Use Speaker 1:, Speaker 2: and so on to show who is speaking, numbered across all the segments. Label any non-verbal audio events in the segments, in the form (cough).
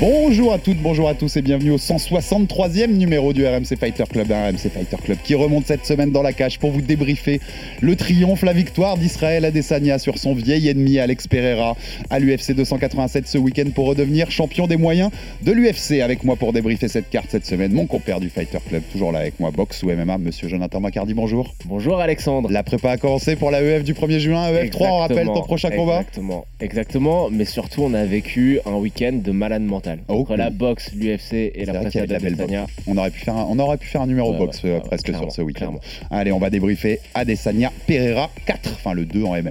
Speaker 1: Bonjour à toutes, bonjour à tous et bienvenue au 163e numéro du RMC Fighter Club, un RMC Fighter Club qui remonte cette semaine dans la cage pour vous débriefer le triomphe, la victoire d'Israël Adesanya sur son vieil ennemi Alex Pereira à l'UFC 287 ce week-end pour redevenir champion des moyens de l'UFC. Avec moi pour débriefer cette carte cette semaine, mon compère du Fighter Club, toujours là avec moi, boxe ou MMA, monsieur Jonathan Macardy, bonjour.
Speaker 2: Bonjour Alexandre.
Speaker 1: La prépa a commencé pour la EF du 1er juin, EF3, on rappelle ton prochain combat
Speaker 2: Exactement, exactement, mais surtout on a vécu un week-end de malade mental.
Speaker 1: Oh,
Speaker 2: Entre la boxe, l'UFC et la presse
Speaker 1: de la belle. On aurait pu faire un, on aurait pu faire un numéro
Speaker 2: Ouais,
Speaker 1: boxe
Speaker 2: ouais,
Speaker 1: euh,
Speaker 2: ouais,
Speaker 1: presque sur ce week-end. Allez, on va débriefer Adesanya Pereira 4, enfin le 2 en MMA.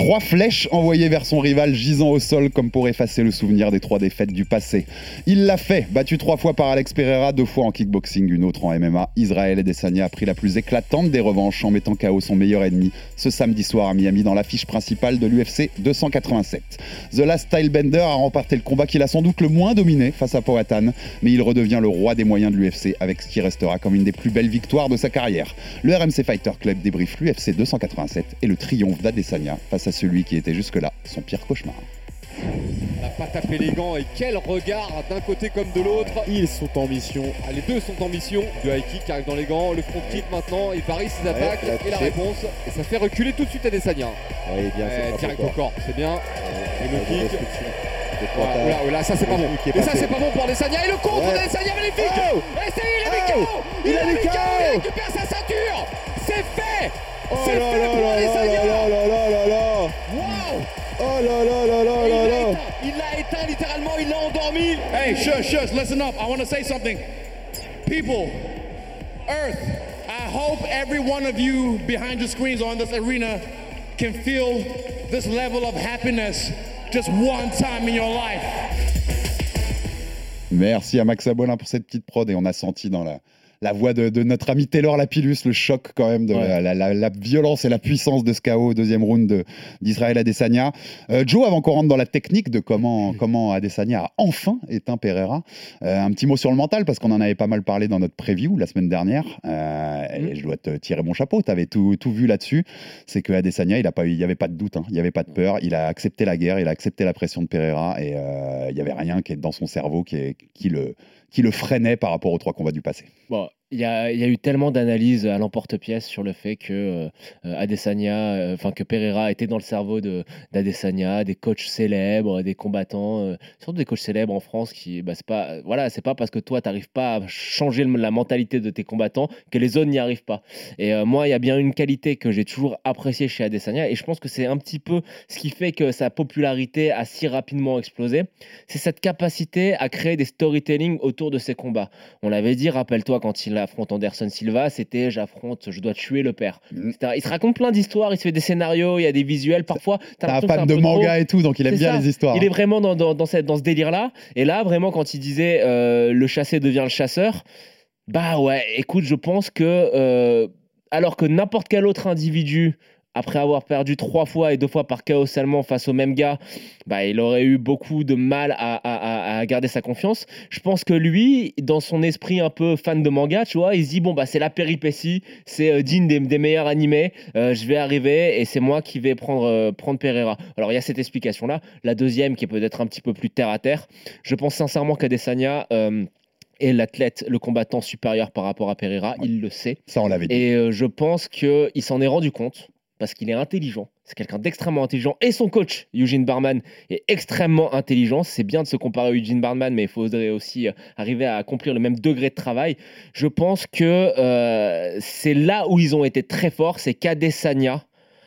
Speaker 1: Trois flèches envoyées vers son rival gisant au sol comme pour effacer le souvenir des trois défaites du passé. Il l'a fait, battu trois fois par Alex Pereira, deux fois en kickboxing, une autre en MMA. Israël Adesanya a pris la plus éclatante des revanches en mettant KO son meilleur ennemi ce samedi soir à Miami dans l'affiche principale de l'UFC 287. The Last Stylebender a remporté le combat qu'il a sans doute le moins dominé face à Poatan, mais il redevient le roi des moyens de l'UFC avec ce qui restera comme une des plus belles victoires de sa carrière. Le RMC Fighter Club débriefe l'UFC 287 et le triomphe d'Adesanya face à celui qui était jusque-là son pire cauchemar.
Speaker 3: La patate élégant et quel regard d'un côté comme de l'autre. Ils sont en mission. Ah, les deux sont en mission. Le high kick arrive dans les gants, le front kick maintenant. Il parie ses attaques et la réponse. Et ça fait reculer tout de suite Adesanya.
Speaker 4: Oui, bien,
Speaker 3: Eh, direct au corps, c'est bien. Et le
Speaker 4: Ouais,
Speaker 3: kick. Voilà,
Speaker 4: pointage.
Speaker 3: oula, oula, ça c'est pas bon.
Speaker 4: est
Speaker 3: Et ça c'est pas bon pour Adesanya. Et le contre
Speaker 4: Ouais.
Speaker 3: d'Adesanya magnifique.
Speaker 4: Oh
Speaker 3: Et c'est il a mis
Speaker 4: Oh
Speaker 3: KO.
Speaker 4: Il a mis.
Speaker 3: KO. Il récupère sa ceinture. C'est fait.
Speaker 4: Oh là là là là là là là là là
Speaker 3: Waouh.
Speaker 4: Oh là là là là là
Speaker 3: Il l'a
Speaker 4: là
Speaker 3: éteint. Il l'a éteint littéralement. Il l'a endormi.
Speaker 5: Hey, shush, shush, listen up. I want to say something. People, Earth, I hope every one of you behind your screens or in this arena can feel this level of happiness just one time in your life.
Speaker 1: Merci à Max Abolin pour cette petite prod et on a senti dans la, la voix de, de notre ami Taylor Lapillus le choc quand même de
Speaker 2: Ouais.
Speaker 1: la, la- la- la violence et la puissance de ce KO au deuxième round de- d'Israël Adesanya. Euh, Joe, avant qu'on rentre dans la technique de comment, (laughs) comment Adesanya a enfin éteint Pereira, euh, un petit mot sur le mental parce qu'on en avait pas mal parlé dans notre preview la semaine dernière Euh, et je dois te tirer mon chapeau, tu avais tout, tout vu là-dessus. C'est que Adesanya, il n'y avait pas de doute, hein, il n'y avait pas de peur, il a accepté la guerre, il a accepté la pression de Pereira et il n'y avait rien qui est dans son cerveau qui, est- qui le, qui le freinait par rapport aux trois combats du passé.
Speaker 2: Il y a, a eu tellement d'analyses à l'emporte-pièce sur le fait que euh, euh, Adesanya, euh, enfin que Pereira était dans le cerveau de d'Adesanya, des coachs célèbres, des combattants, surtout des coachs célèbres en France qui, bah, c'est pas, voilà, c'est pas parce que toi t'arrives pas à changer la mentalité de tes combattants que les autres n'y arrivent pas. Et moi, il y a bien une qualité que j'ai toujours appréciée chez Adesanya, et je pense que c'est un petit peu ce qui fait que sa popularité a si rapidement explosé, c'est cette capacité à créer des storytelling autour de ses combats. On l'avait dit, rappelle-toi, quand il affronte Anderson Silva, c'était j'affronte, je dois tuer le père. Etc. Il se raconte plein d'histoires, il se fait des scénarios, il y a des visuels. Parfois, t'as
Speaker 1: un fan de
Speaker 2: trop.
Speaker 1: manga et tout, donc il aime bien
Speaker 2: ça.
Speaker 1: les histoires.
Speaker 2: Il est vraiment dans, dans, dans, cette- dans ce délire-là. Et là, vraiment, quand il disait euh, le chassé devient le chasseur, bah ouais, écoute, je pense que euh, alors que n'importe quel autre individu après avoir perdu trois fois et deux fois par chaos seulement face au même gars, bah, il aurait eu beaucoup de mal à, à- à- garder sa confiance. Je pense que lui, dans son esprit un peu fan de manga, tu vois, il se dit bon bah c'est la péripétie, c'est euh, digne des, des meilleurs animés, euh, je vais arriver et c'est moi qui vais prendre euh, prendre Pereira. Alors il y a cette explication là. La deuxième qui est peut-être un petit peu plus terre à terre. Je pense sincèrement qu'Adesanya est l'athlète, le combattant supérieur par rapport à Pereira. Il le sait.
Speaker 1: Ça, on l'avait dit.
Speaker 2: Et je pense qu'il s'en est rendu compte parce qu'il est intelligent. C'est quelqu'un d'extrêmement intelligent. Et son coach, Eugene Barman, est extrêmement intelligent. C'est bien de se comparer à Eugene Barman, mais il faudrait aussi euh, arriver à accomplir le même degré de travail. Je pense que euh, c'est là où ils ont été très forts. C'est qu'Adesanya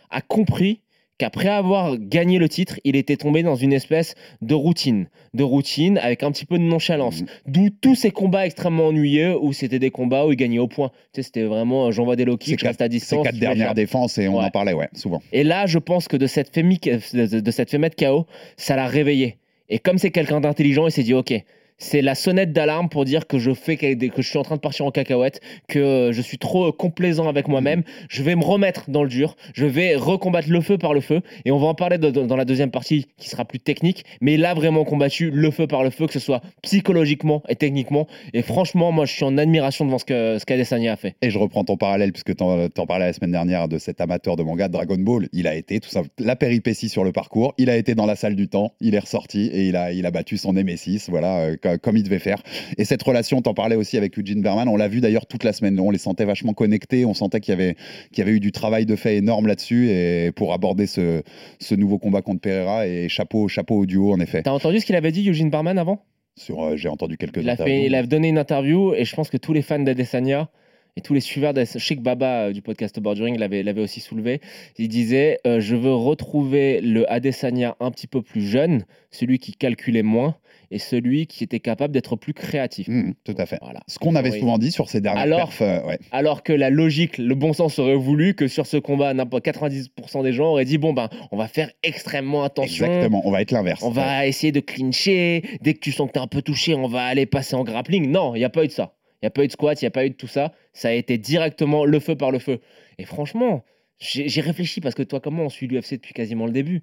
Speaker 2: a compris qu'après avoir gagné le titre, il était tombé dans une espèce de routine, de routine avec un petit peu de nonchalance.
Speaker 1: Mhm.
Speaker 2: D'où tous ces combats extrêmement ennuyeux où c'était des combats où il gagnait au point. Tu sais, c'était vraiment euh, j'envoie des low
Speaker 1: Ces
Speaker 2: kicks, je reste à
Speaker 1: Ces
Speaker 2: distance.
Speaker 1: quatre
Speaker 2: je vais
Speaker 1: dernières défenses, et on
Speaker 2: Ouais.
Speaker 1: en parlait, ouais, souvent.
Speaker 2: Et là, je pense que de cette mi- de de cette fait mettre KO, ça l'a réveillé. Et comme c'est quelqu'un d'intelligent, il s'est dit ok. C'est la sonnette d'alarme pour dire que je fais que je suis en train de partir en cacahuète, que euh, je suis trop euh, complaisant avec moi-même. Je vais me remettre dans le dur. Je vais recombattre le feu par le feu. Et on va en parler de- de- dans la deuxième partie qui sera plus technique. Mais a vraiment combattu le feu par le feu, que ce soit psychologiquement et techniquement. Et franchement, moi, je suis en admiration devant ce que ce qu'Adesanya a fait.
Speaker 1: Et je reprends ton parallèle, puisque t'en en parlais la semaine dernière de cet amateur de manga Dragon Ball. Il a été tout ça, la péripétie sur le parcours. Il a été dans la salle du temps, il est ressorti et il a, il a battu son Nemesis, voilà, euh, co- comme il devait faire. Et cette relation, t'en parlais aussi avec Eugene Berman. On l'a vu d'ailleurs toute la semaine. On les sentait vachement connectés. On sentait qu'il y avait, qu'il y avait eu du travail de fait énorme là-dessus et pour aborder ce, ce nouveau combat contre Pereira. Et chapeau, chapeau au duo, en effet.
Speaker 2: T'as entendu ce qu'il avait dit, Eugene Barman, avant?
Speaker 1: Sur, euh, j'ai entendu quelques
Speaker 2: Il a,
Speaker 1: interviews.
Speaker 2: fait, il a donné une interview et je pense que tous les fans d'Adesanya et tous les suiveurs de Chic Baba euh, du podcast Bordering l'avaient l'avaient aussi soulevé. Il disait euh, Je veux retrouver le Adesanya un petit peu plus jeune, celui qui calculait moins et celui qui était capable d'être plus créatif.
Speaker 1: Mmh, tout à fait.
Speaker 2: Voilà.
Speaker 1: Ce qu'on avait
Speaker 2: Oui.
Speaker 1: souvent dit sur ces dernières
Speaker 2: Alors-
Speaker 1: perfs, euh, ouais.
Speaker 2: Alors que la logique, le bon sens aurait voulu que sur ce combat, n'importe 90% des gens auraient dit Bon, ben, on va faire extrêmement attention.
Speaker 1: Exactement, on va être l'inverse.
Speaker 2: On va essayer de clincher. Dès que tu sens que tu es un peu touché, on va aller passer en grappling. Non, il n'y a pas eu de ça. Il n'y a pas eu de squat, il n'y a pas eu de tout ça. Ça a été directement le feu par le feu. Et franchement, j'ai réfléchi parce que toi, comment on suit l'UFC depuis quasiment le début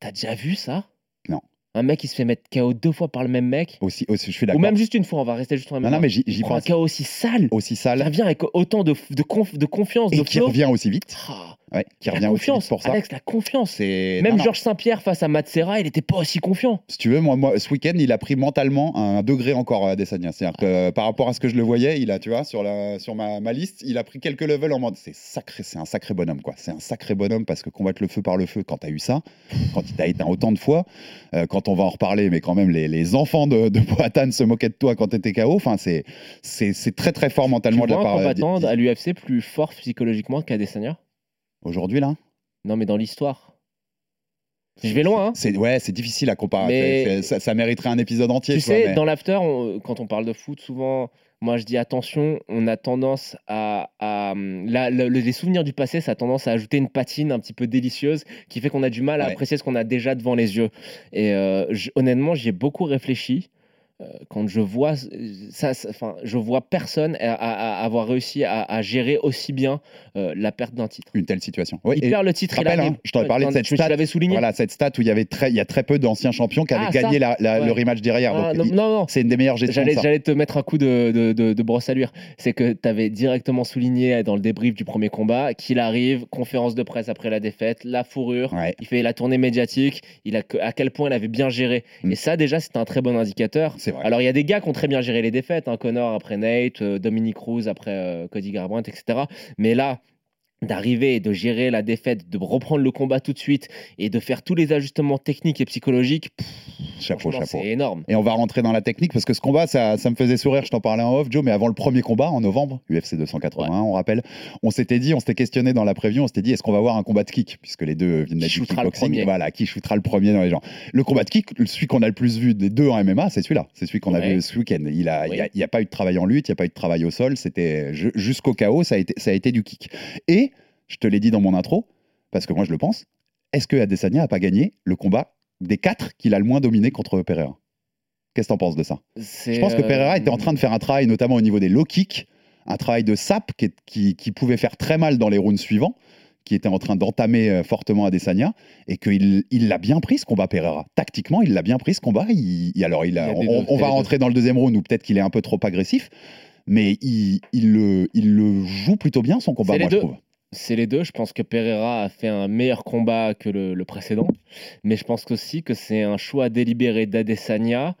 Speaker 2: T'as déjà vu ça?
Speaker 1: Non.
Speaker 2: Un mec qui se fait mettre KO deux fois par le même mec
Speaker 1: Aussi, aussi, je suis
Speaker 2: Ou même juste une fois, on va rester juste
Speaker 1: Non,
Speaker 2: même
Speaker 1: non, mais j'y
Speaker 2: prend un
Speaker 1: pense.
Speaker 2: KO aussi sale.
Speaker 1: Aussi
Speaker 2: Qui
Speaker 1: sale
Speaker 2: revient avec autant de, de, conf- de confiance,
Speaker 1: et
Speaker 2: de
Speaker 1: qui
Speaker 2: flow.
Speaker 1: revient aussi vite.
Speaker 2: Ah,
Speaker 1: Ouais, qui
Speaker 2: la
Speaker 1: revient aussi
Speaker 2: confiance,
Speaker 1: pour ça.
Speaker 2: Alex, la confiance. Même. Georges Saint-Pierre face à Matsera, il n'était pas aussi confiant.
Speaker 1: Si tu veux, moi, moi, ce week-end, il a pris mentalement un degré encore à Desania. C'est-à-dire que euh, par rapport à ce que je le voyais, il a, tu vois, sur, la, sur ma, ma liste, il a pris quelques levels en mode c'est sacré, c'est un sacré bonhomme, quoi. C'est un sacré bonhomme parce que combattre le feu par le feu, quand t'as eu ça, quand il t'a éteint autant de fois, euh, quand on va en reparler, mais quand même, les, les enfants de, de Poatan se moquaient de toi quand t'étais KO. Enfin, c'est, très, très fort
Speaker 2: Tu
Speaker 1: mentalement de la part euh,
Speaker 2: combattant
Speaker 1: d'I-
Speaker 2: à l'UFC plus fort psychologiquement qu'Adesanya?
Speaker 1: Aujourd'hui, là.
Speaker 2: Non, mais dans l'histoire. Je vais loin, hein.
Speaker 1: C'est, ouais, c'est difficile à comparer.
Speaker 2: Mais-
Speaker 1: ça, ça mériterait un épisode entier.
Speaker 2: Tu sais,
Speaker 1: mais-
Speaker 2: dans l'after, quand on parle de foot, souvent, moi je dis attention, on a tendance à. à- la- le- les souvenirs du passé, ça a tendance à ajouter une patine un petit peu délicieuse qui fait qu'on a du mal à
Speaker 1: Ouais.
Speaker 2: apprécier ce qu'on a déjà devant les yeux. Et euh, honnêtement, j'y ai beaucoup réfléchi. Euh, Quand je vois ça, ça- enfin, je vois personne à, à- à avoir réussi à, à gérer aussi bien euh, la perte d'un titre.
Speaker 1: une telle situation. Ouais,
Speaker 2: il perd le titre, il
Speaker 1: rappelle, hein, je t'aurais parlé de cette stat.
Speaker 2: l'avais souligné.
Speaker 1: Voilà, cette stat où il y avait très, il y a très peu d'anciens champions qui avaient
Speaker 2: Ah,
Speaker 1: gagné la- la-
Speaker 2: Ouais.
Speaker 1: le rematch derrière.
Speaker 2: Ah,
Speaker 1: Donc,
Speaker 2: non,
Speaker 1: il-
Speaker 2: non, non.
Speaker 1: c'est une des meilleures gestions.
Speaker 2: J'allais, te mettre un coup de, de, de- de brosse à luire. C'est que tu avais directement souligné dans le débrief du premier combat qu'il arrive, conférence de presse après la défaite, la fourrure,
Speaker 1: Ouais.
Speaker 2: il fait la tournée médiatique, il a, à quel point il avait bien géré.
Speaker 1: Mm.
Speaker 2: Et ça, déjà, c'est un très bon indicateur. Alors, il y a des gars qui ont très bien géré les défaites, hein, Connor après Nate, euh, Dominique Cruz après euh, Cody Garbrandt, etc. Mais là, d'arriver et de gérer la défaite, de reprendre le combat tout de suite et de faire tous les ajustements techniques et psychologiques, pff,
Speaker 1: chapeau, chapeau.
Speaker 2: c'est énorme.
Speaker 1: Et on va rentrer dans la technique parce que ce combat, ça, ça me faisait sourire. Je t'en parlais en off, Joe, mais avant le premier combat en novembre, UFC 281, on rappelle, on s'était dit, on s'était questionné dans la preview, on s'était dit, est-ce qu'on va avoir un combat de kick? Puisque les deux viennent d'être
Speaker 2: le
Speaker 1: kickboxing.
Speaker 2: premier
Speaker 1: Voilà, qui shootera le premier dans les gens. Le combat de kick, celui qu'on a le plus vu des deux en MMA, c'est celui-là. C'est celui qu'on a
Speaker 2: Ouais.
Speaker 1: vu ce week-end. Il a,
Speaker 2: Oui.
Speaker 1: il n'y a, pas eu de travail en lutte, il n'y a pas eu de travail au sol. C'était ju- jusqu'au chaos, ça a été, ça a été du kick. Et je te l'ai dit dans mon intro, parce que moi je le pense. Est-ce que Adesanya a pas gagné le combat des quatre qu'il a le moins dominé contre Pereira? Qu'est-ce que t'en penses de ça? Je pense que
Speaker 2: euh,
Speaker 1: Pereira était en train de faire un travail, notamment au niveau des low kicks, un travail de sap qui, est- qui- qui pouvait faire très mal dans les rounds suivants, qui était en train d'entamer euh, fortement Adesanya, et qu'il il l'a bien pris ce combat Pereira. Tactiquement, il l'a bien pris ce combat. Il, il- alors, il a-
Speaker 2: a
Speaker 1: on, va rentrer dans le deuxième round où peut-être qu'il est un peu trop agressif, mais il, il le, il le joue plutôt bien son combat, moi je trouve.
Speaker 2: C'est les deux. Je pense que Pereira a fait un meilleur combat que le, précédent. Mais je pense aussi que c'est un choix délibéré d'Adesanya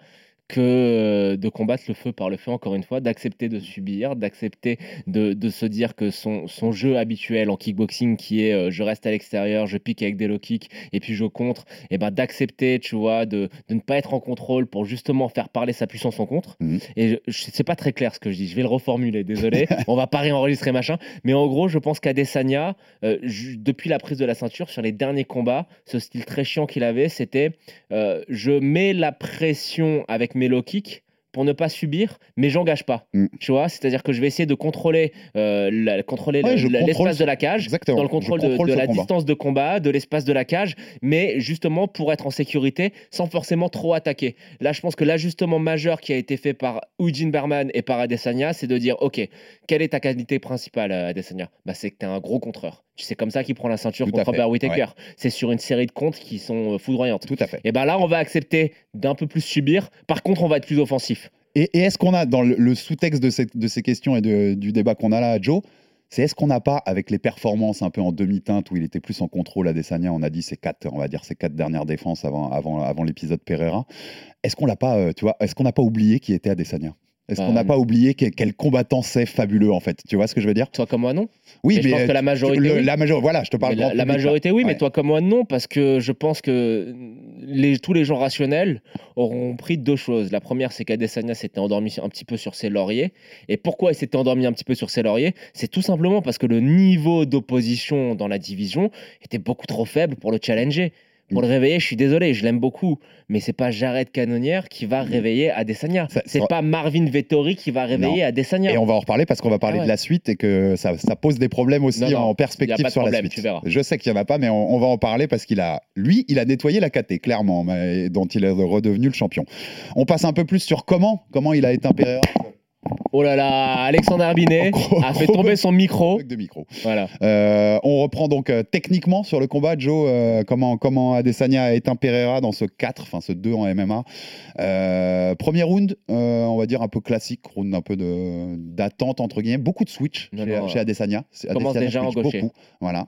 Speaker 2: que euh, de combattre le feu par le feu, encore une fois, d'accepter de subir, d'accepter de, de se dire que son, son jeu habituel en kickboxing, qui est euh, je reste à l'extérieur, je pique avec des low kicks et puis je contre, et ben d'accepter, tu vois, de, de ne pas être en contrôle pour justement faire parler sa puissance en contre.
Speaker 1: Mhm.
Speaker 2: Et c'est pas très clair ce que je dis, je vais le reformuler, désolé, (laughs) on va pas réenregistrer machin, mais en gros, je pense qu'Adesanya, euh, depuis la prise de la ceinture, sur les derniers combats, ce style très chiant qu'il avait, c'était euh, je mets la pression avec kicks pour ne pas subir, mais j'engage pas.
Speaker 1: Mm.
Speaker 2: Tu vois, c'est-à-dire que je vais essayer de contrôler, euh, la- contrôler
Speaker 1: Ouais, contrôle
Speaker 2: l'espace
Speaker 1: ce-
Speaker 2: de la cage,
Speaker 1: Exactement.
Speaker 2: dans le contrôle de, la
Speaker 1: combat.
Speaker 2: distance de combat, de l'espace de la cage, mais justement pour être en sécurité sans forcément trop attaquer. Là, je pense que l'ajustement majeur qui a été fait par Eugene Berman et par Adesanya, c'est de dire, OK, quelle est ta qualité principale, euh, Adesanya? Bah, C'est que tu es un gros contreur. C'est comme ça qu'il prend la ceinture
Speaker 1: Tout
Speaker 2: contre Robert Whittaker. C'est sur une série de comptes qui sont euh, foudroyantes.
Speaker 1: Tout à fait.
Speaker 2: Et ben là, on va accepter d'un peu plus subir. Par contre, on va être plus offensif.
Speaker 1: Et, est-ce qu'on a, dans le, sous-texte de, ces questions et du débat qu'on a là, Joe, c'est est-ce qu'on n'a pas, avec les performances un peu en demi-teinte où il était plus en contrôle à Desania, on a dit ces quatre, on va dire ces quatre dernières défenses avant, l'épisode Pereira, est-ce qu'on pas, euh, tu vois, est-ce qu'on n'a pas oublié qui était Adesanya? Est-ce
Speaker 2: Bah,
Speaker 1: qu'on n'a pas oublié quel, quel combattant c'est fabuleux en fait? Tu vois ce que je veux dire?
Speaker 2: Toi comme moi, non.
Speaker 1: Oui,
Speaker 2: Mais je pense que la
Speaker 1: tu-
Speaker 2: majorité,
Speaker 1: le-
Speaker 2: oui.
Speaker 1: la majorité, voilà, je te parle
Speaker 2: la, la
Speaker 1: public, là.
Speaker 2: majorité, oui, mais toi comme moi, non, parce que je pense que les, tous les gens rationnels auront pris deux choses. La première, c'est qu'Adesanya s'était endormi un petit peu sur ses lauriers. Et pourquoi il s'était endormi un petit peu sur ses lauriers? C'est tout simplement parce que le niveau d'opposition dans la division était beaucoup trop faible pour le challenger. Pour le réveiller, je suis désolé, je l'aime beaucoup, mais c'est pas Jared Cannonière qui va réveiller Adesanya. C'est
Speaker 1: ça-
Speaker 2: pas Marvin Vettori qui va réveiller Adesanya.
Speaker 1: Et on va en reparler parce qu'on va parler
Speaker 2: Ah ouais.
Speaker 1: de la suite et que ça, ça pose des problèmes aussi
Speaker 2: Non, non,
Speaker 1: en
Speaker 2: y
Speaker 1: perspective sur
Speaker 2: problème,
Speaker 1: la suite. Je sais qu'il n'y en a pas, mais on, on va en parler parce qu'il a, lui, il a nettoyé la KT, clairement, mais- dont il est redevenu le champion. On passe un peu plus sur comment, comment il a éteint Pereira.
Speaker 2: Oh là là, Alexandre Herbinet a fait tomber son micro.
Speaker 1: De micro.
Speaker 2: Voilà.
Speaker 1: Euh, on reprend donc euh, techniquement sur le combat, Joe, euh, comment, comment Adesanya a éteint Pereira dans ce 4, enfin ce 2 en MMA. Euh, premier round, euh, on va dire un peu classique, round un peu de- d'attente entre guillemets, beaucoup de switch
Speaker 2: Non,
Speaker 1: chez,
Speaker 2: non,
Speaker 1: chez Adesanya. C'est-
Speaker 2: commence
Speaker 1: Adesanya
Speaker 2: déjà en gaucher.
Speaker 1: beaucoup, voilà.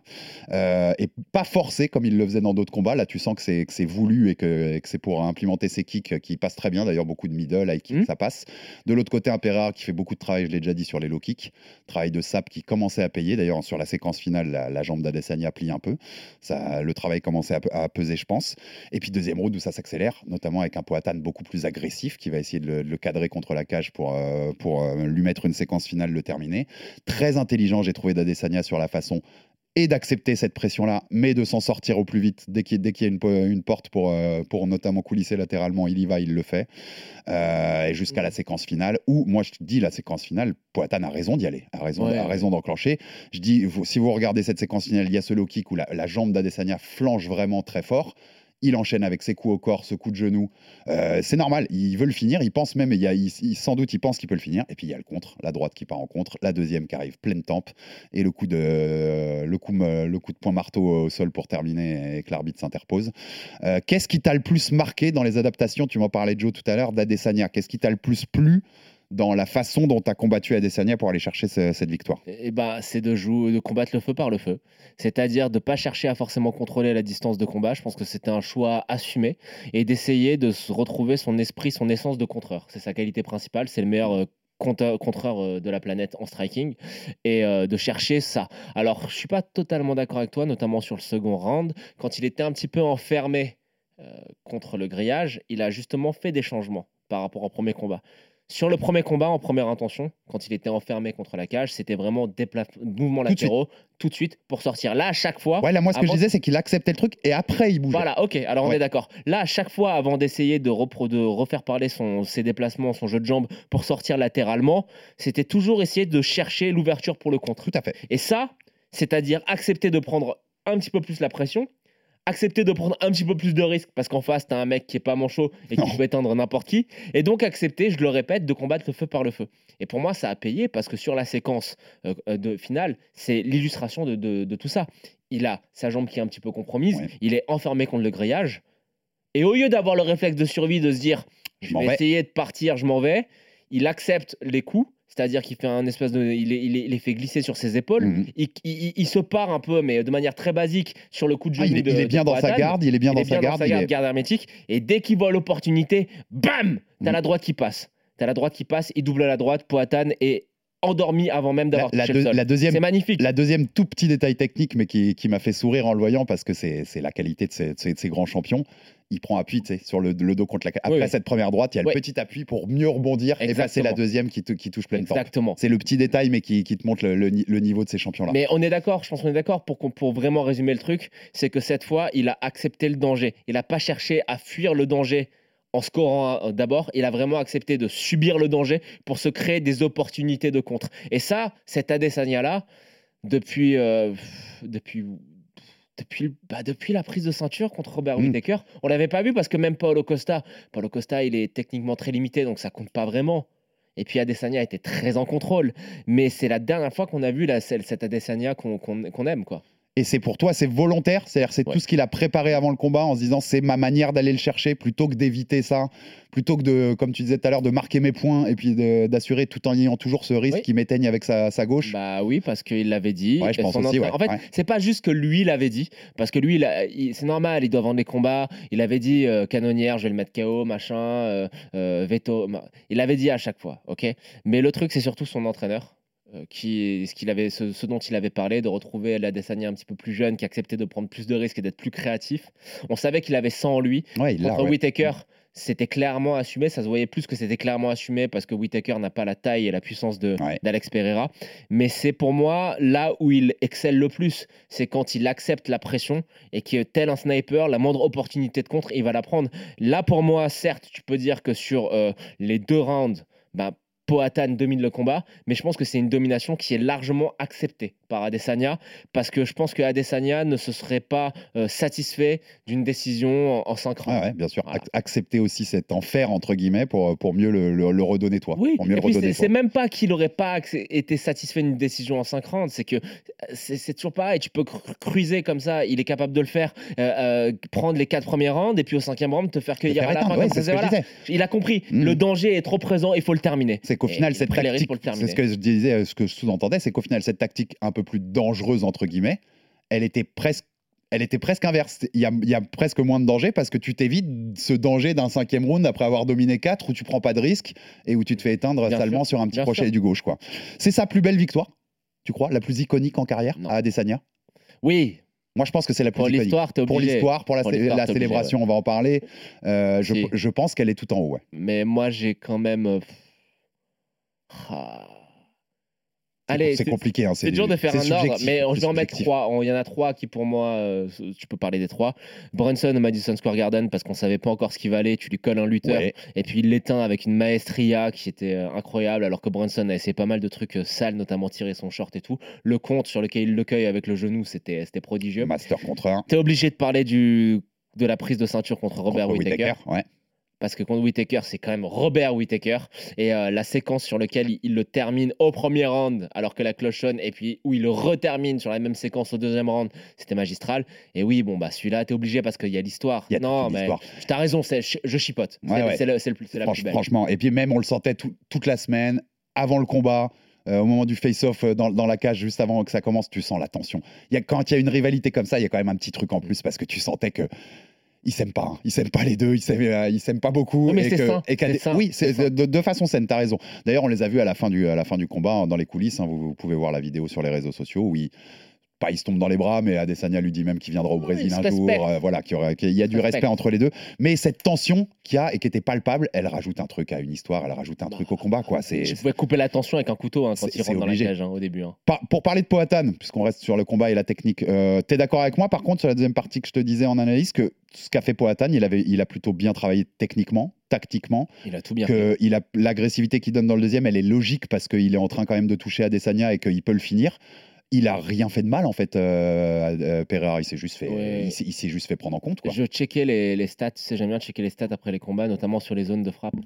Speaker 1: Euh, et pas forcé comme il le faisait dans d'autres combats. Là, tu sens que c'est voulu et que, que c'est pour implémenter ses kicks qui passent très bien. D'ailleurs, beaucoup de middle, high kick,
Speaker 2: Mhm.
Speaker 1: ça passe. De l'autre côté, un Pereira qui fait beaucoup de travail, je l'ai déjà dit, sur les low kicks. Travail de sap qui commençait à payer. D'ailleurs, sur la séquence finale, la, jambe d'Adesanya plie un peu. Ça, le travail commençait à, pe- à peser, je pense. Et puis, deuxième round où ça s'accélère, notamment avec un Poatan beaucoup plus agressif qui va essayer de le, de le cadrer contre la cage pour, euh, pour euh, lui mettre une séquence finale, le terminer. Très intelligent, j'ai trouvé d'Adesanya sur la façon et d'accepter cette pression-là, mais de s'en sortir au plus vite. Dès qu'il y a une, po- une porte pour, euh, pour notamment coulisser latéralement, il y va, il le fait. Euh, et jusqu'à la séquence finale, où, moi je te dis, la séquence finale, Poatan a raison d'y aller, a raison,
Speaker 2: Ouais,
Speaker 1: a raison d'enclencher. Je dis, vous- si vous regardez cette séquence finale, il y a ce low kick où la, la jambe d'Adesanya flanche vraiment très fort. Il enchaîne avec ses coups au corps, ce coup de genou. Euh, c'est normal, il veut le finir, il pense même, sans doute, il pense qu'il peut le finir. Et puis il y a le contre, la droite qui part en contre, la deuxième qui arrive pleine tempe, et le coup de, le coup, le coup de poing marteau au sol pour terminer et que l'arbitre s'interpose. Euh, Qu'est-ce qui t'a le plus marqué dans les adaptations? Tu m'en parlais, Joe, tout à l'heure, d'Adesanya. Qu'est-ce qui t'a le plus plu dans la façon dont tu as combattu Adesanya pour aller chercher ce- cette victoire
Speaker 2: Et ben, c'est de combattre le feu par le feu. C'est-à-dire de pas chercher à forcément contrôler la distance de combat. Je pense que c'était un choix assumé et d'essayer de retrouver son esprit, son essence de contreur. C'est sa qualité principale. C'est le meilleur. euh, contreur euh, de la planète en striking et euh, de chercher ça. Alors, je suis pas totalement d'accord avec toi, notamment sur le second round. Quand il était un petit peu enfermé contre le grillage, il a justement fait des changements par rapport au premier combat. Sur le premier combat, en première intention, quand il était enfermé contre la cage, c'était vraiment mouvements
Speaker 1: Tout de suite.
Speaker 2: latéraux tout de suite pour sortir. Là, à chaque fois.
Speaker 1: Ouais, là, moi, ce que je disais, c'est qu'il acceptait le truc et après, il bougeait.
Speaker 2: Voilà, ok, alors on
Speaker 1: Ouais.
Speaker 2: est d'accord. Là, à chaque fois, avant d'essayer de, repro- de refaire parler son, ses déplacements, son jeu de jambes pour sortir latéralement, c'était toujours essayer de chercher l'ouverture pour le contre.
Speaker 1: Tout à fait.
Speaker 2: Et ça, c'est-à-dire accepter de prendre un petit peu plus la pression, accepter de prendre un petit peu plus de risques parce qu'en face, t'as un mec qui est pas manchot et qui
Speaker 1: Non.
Speaker 2: peut éteindre n'importe qui, et donc accepter, je le répète, de combattre le feu par le feu. Et pour moi, ça a payé parce que sur la séquence euh, euh, de finale, c'est l'illustration de, de- de tout ça. Il a sa jambe qui est un petit peu compromise,
Speaker 1: Ouais.
Speaker 2: il est enfermé contre le grillage, et au lieu d'avoir le réflexe de survie de se dire, je vais. essayer de partir, je m'en vais, il accepte les coups. C'est-à-dire qu'il fait un espèce de, il est fait glisser sur ses épaules,
Speaker 1: Mhm.
Speaker 2: il, se part un peu, mais de manière très basique sur le coup de
Speaker 1: Ah,
Speaker 2: genou.
Speaker 1: il, est,
Speaker 2: de- de
Speaker 1: bien dans sa garde, il est bien dans
Speaker 2: est
Speaker 1: sa garde.
Speaker 2: hermétique. Et dès qu'il voit l'opportunité, bam, t'as la droite qui passe. T'as la droite qui passe, il double la droite, Poatan est endormi avant même d'avoir
Speaker 1: la deuxième,
Speaker 2: C'est magnifique.
Speaker 1: la deuxième tout petit détail technique, mais qui, qui m'a fait sourire en le voyant parce que c'est c'est la qualité de ces, de ces- de ces grands champions. Il prend appui sur le, le dos contre la. Après
Speaker 2: Oui,
Speaker 1: cette première droite, il y a le petit appui pour mieux rebondir et passer
Speaker 2: Exactement.
Speaker 1: la deuxième qui, qui touche pleine.
Speaker 2: Exactement.
Speaker 1: C'est le petit détail, mais qui, qui te montre le, le ni- le niveau de ces champions-là.
Speaker 2: Mais on est d'accord, je pense qu'on est d'accord pour, qu'on- pour vraiment résumer le truc, c'est que cette fois, il a accepté le danger. Il n'a pas cherché à fuir le danger en scorant euh, d'abord, il a vraiment accepté de subir le danger pour se créer des opportunités de contre. Et ça, cet Adesanya-là, depuis, euh, depuis, depuis, bah, depuis la prise de ceinture contre Robert
Speaker 1: Mm.
Speaker 2: Whittaker, on l'avait pas vu parce que même Paulo Costa, Paulo Costa, il est techniquement très limité, donc ça compte pas vraiment. Et puis Adesanya était très en contrôle. Mais c'est la dernière fois qu'on a vu la, celle- cet Adesanya qu'on aime. quoi.
Speaker 1: Et c'est pour toi, c'est volontaire, c'est-à-dire c'est
Speaker 2: Ouais.
Speaker 1: tout ce qu'il a préparé avant le combat en se disant c'est ma manière d'aller le chercher plutôt que d'éviter ça, plutôt que de, comme tu disais tout à l'heure, de marquer mes points et puis d'assurer tout en ayant toujours ce risque
Speaker 2: Oui.
Speaker 1: qui m'éteigne avec sa, sa gauche?
Speaker 2: Bah oui, parce qu'il l'avait dit.
Speaker 1: Ouais, je pense aussi, ouais,
Speaker 2: En fait, c'est pas juste que lui l'avait dit, parce que lui, c'est normal, il doit vendre les combats. Il avait dit euh, canonnière, je vais le mettre KO, machin, euh, euh, veto. Il l'avait dit à chaque fois, ok? Mais le truc, c'est surtout son entraîneur. Euh, Qui, ce, qu'il avait, ce, ce dont il avait parlé, de retrouver l'Adesanya un petit peu plus jeune, qui acceptait de prendre plus de risques et d'être plus créatif. On savait qu'il avait ça en lui.
Speaker 1: Ouais, il l'a,
Speaker 2: Contre
Speaker 1: ouais.
Speaker 2: Whittaker, c'était clairement assumé. Ça se voyait plus que c'était clairement assumé parce que Whittaker n'a pas la taille et la puissance de
Speaker 1: Ouais.
Speaker 2: d'Alex Pereira. Mais c'est pour moi là où il excelle le plus. C'est quand il accepte la pression et que, tel un sniper, la moindre opportunité de contre, il va la prendre. Là, pour moi, certes, tu peux dire que sur euh, les deux rounds, bah, Poatan domine le combat, mais je pense que c'est une domination qui est largement acceptée par Adesanya, parce que je pense que Adesanya ne se serait pas euh, satisfait d'une décision en, en 5 rounds.
Speaker 1: Ouais, bien sûr.
Speaker 2: Voilà.
Speaker 1: Accepter aussi cet enfer, entre guillemets, pour, pour mieux le, le- le redonner toi.
Speaker 2: Oui,
Speaker 1: pour mieux
Speaker 2: et
Speaker 1: le
Speaker 2: puis
Speaker 1: redonner
Speaker 2: c'est même pas qu'il n'aurait pas été satisfait d'une décision en 5 rounds, c'est que euh, c'est toujours pareil, tu peux cru- cruiser comme ça, il est capable de le faire, euh, euh, prendre les 4 premiers rounds et puis au cinquième round te faire cueillir à la fin.
Speaker 1: ouais,
Speaker 2: comme ça, voilà. Il a compris, le danger est trop présent, il faut le terminer.
Speaker 1: C'est qu'au final, cette tactique, c'est ce que je disais, euh, ce que je sous-entendais, c'est qu'au final, cette tactique un peu plus dangereuse, entre guillemets, elle était presque. Elle était presque inverse. Il y, a, il y a presque moins de danger parce que tu t'évites ce danger d'un cinquième round après avoir dominé 4 où tu prends pas de risque et où tu te fais éteindre
Speaker 2: Bien
Speaker 1: salement
Speaker 2: sûr,
Speaker 1: sur un petit crochet
Speaker 2: sûr.
Speaker 1: du gauche. quoi. C'est sa plus belle victoire, tu crois? La plus iconique en carrière
Speaker 2: Non.
Speaker 1: à Adesanya?
Speaker 2: Oui,
Speaker 1: Moi, je pense que c'est la plus
Speaker 2: pour l'histoire,
Speaker 1: Pour l'histoire, pour la,
Speaker 2: Pour
Speaker 1: la
Speaker 2: obligé,
Speaker 1: célébration, on va en parler. Euh, je, pense qu'elle est tout en haut. ouais.
Speaker 2: Mais moi, j'ai quand même. Euh, ah. Allez,
Speaker 1: c'est compliqué. hein,
Speaker 2: C'est dur de faire un ordre, mais je vais en mettre trois. Il y en a trois qui, pour moi, euh, tu peux parler des trois. Brunson au Madison Square Garden, parce qu'on savait pas encore ce qu'il valait. Tu lui colles un lutteur,
Speaker 1: Ouais.
Speaker 2: et puis il l'éteint avec une maestria qui était euh, incroyable, alors que Brunson a essayé pas mal de trucs euh, sales, notamment tirer son short et tout. Le compte sur lequel il le cueille avec le genou, c'était prodigieux.
Speaker 1: Master contre un.
Speaker 2: T'es obligé de parler du, de la prise de ceinture contre Robert
Speaker 1: contre
Speaker 2: Whittaker.
Speaker 1: ouais.
Speaker 2: Parce que contre Whittaker, c'est quand même Robert Whittaker. Et euh, la séquence sur laquelle il, il le termine au premier round, alors que la cloche sonne, et puis où il le retermine sur la même séquence au deuxième round, c'était magistral. Et oui, bon, bah celui-là, t'es obligé parce qu'il y a l'histoire. Non, mais t'as raison, je, chipote. C'est
Speaker 1: Ouais, ouais.
Speaker 2: le- plus- la.
Speaker 1: Franchement, et puis même on le sentait tout- toute la semaine, avant le combat, euh, au moment du face-off euh, dans, dans la cage, juste avant que ça commence, tu sens la tension. Y a, quand il y a une rivalité comme ça, il y a quand même un petit truc en plus parce que tu sentais que. Ils s'aiment pas, hein. ils s'aiment pas les deux, ils s'aiment, euh, ils s'aiment pas beaucoup.
Speaker 2: Non, mais
Speaker 1: et
Speaker 2: c'est
Speaker 1: que- et des- oui,
Speaker 2: c'est
Speaker 1: de, de façon saine, t'as raison. D'ailleurs, on les a vus à la fin du, à la fin du combat, hein, dans les coulisses. hein, vous, vous pouvez voir la vidéo sur les réseaux sociaux où ils, pas ils se tombent dans les bras, mais Adesanya lui dit même qu'il viendra au Brésil un jour. euh, voilà, qu'il y, y a du
Speaker 2: Respect.
Speaker 1: respect entre les deux. Mais cette tension qu'il y a et qui était palpable, elle rajoute un truc à une histoire, elle rajoute un truc au combat. Quoi. C'est,
Speaker 2: Je pouvais couper la tension avec un couteau hein, quand il rentre dans la cage hein, au début. hein.
Speaker 1: Par- pour parler de Poatan, puisqu'on reste sur le combat et la technique, euh, t'es d'accord avec moi? Par contre sur la deuxième partie que je te disais en analyse que ce qu'a fait Poatan, il, avait, il a plutôt bien travaillé techniquement, tactiquement,
Speaker 2: Il a tout bien fait.
Speaker 1: que il a l'agressivité qu'il donne dans le deuxième, elle est logique parce qu'il est en train quand même de toucher Adesanya et qu'il peut le finir. Il a rien fait de mal en fait, euh, euh, Pereira. Il s'est juste fait,
Speaker 2: Ouais.
Speaker 1: il s'est- juste fait prendre en compte. Quoi.
Speaker 2: Je checkais les, les stats, tu sais, j'aime bien checker les stats après les combats, notamment sur les zones de frappe.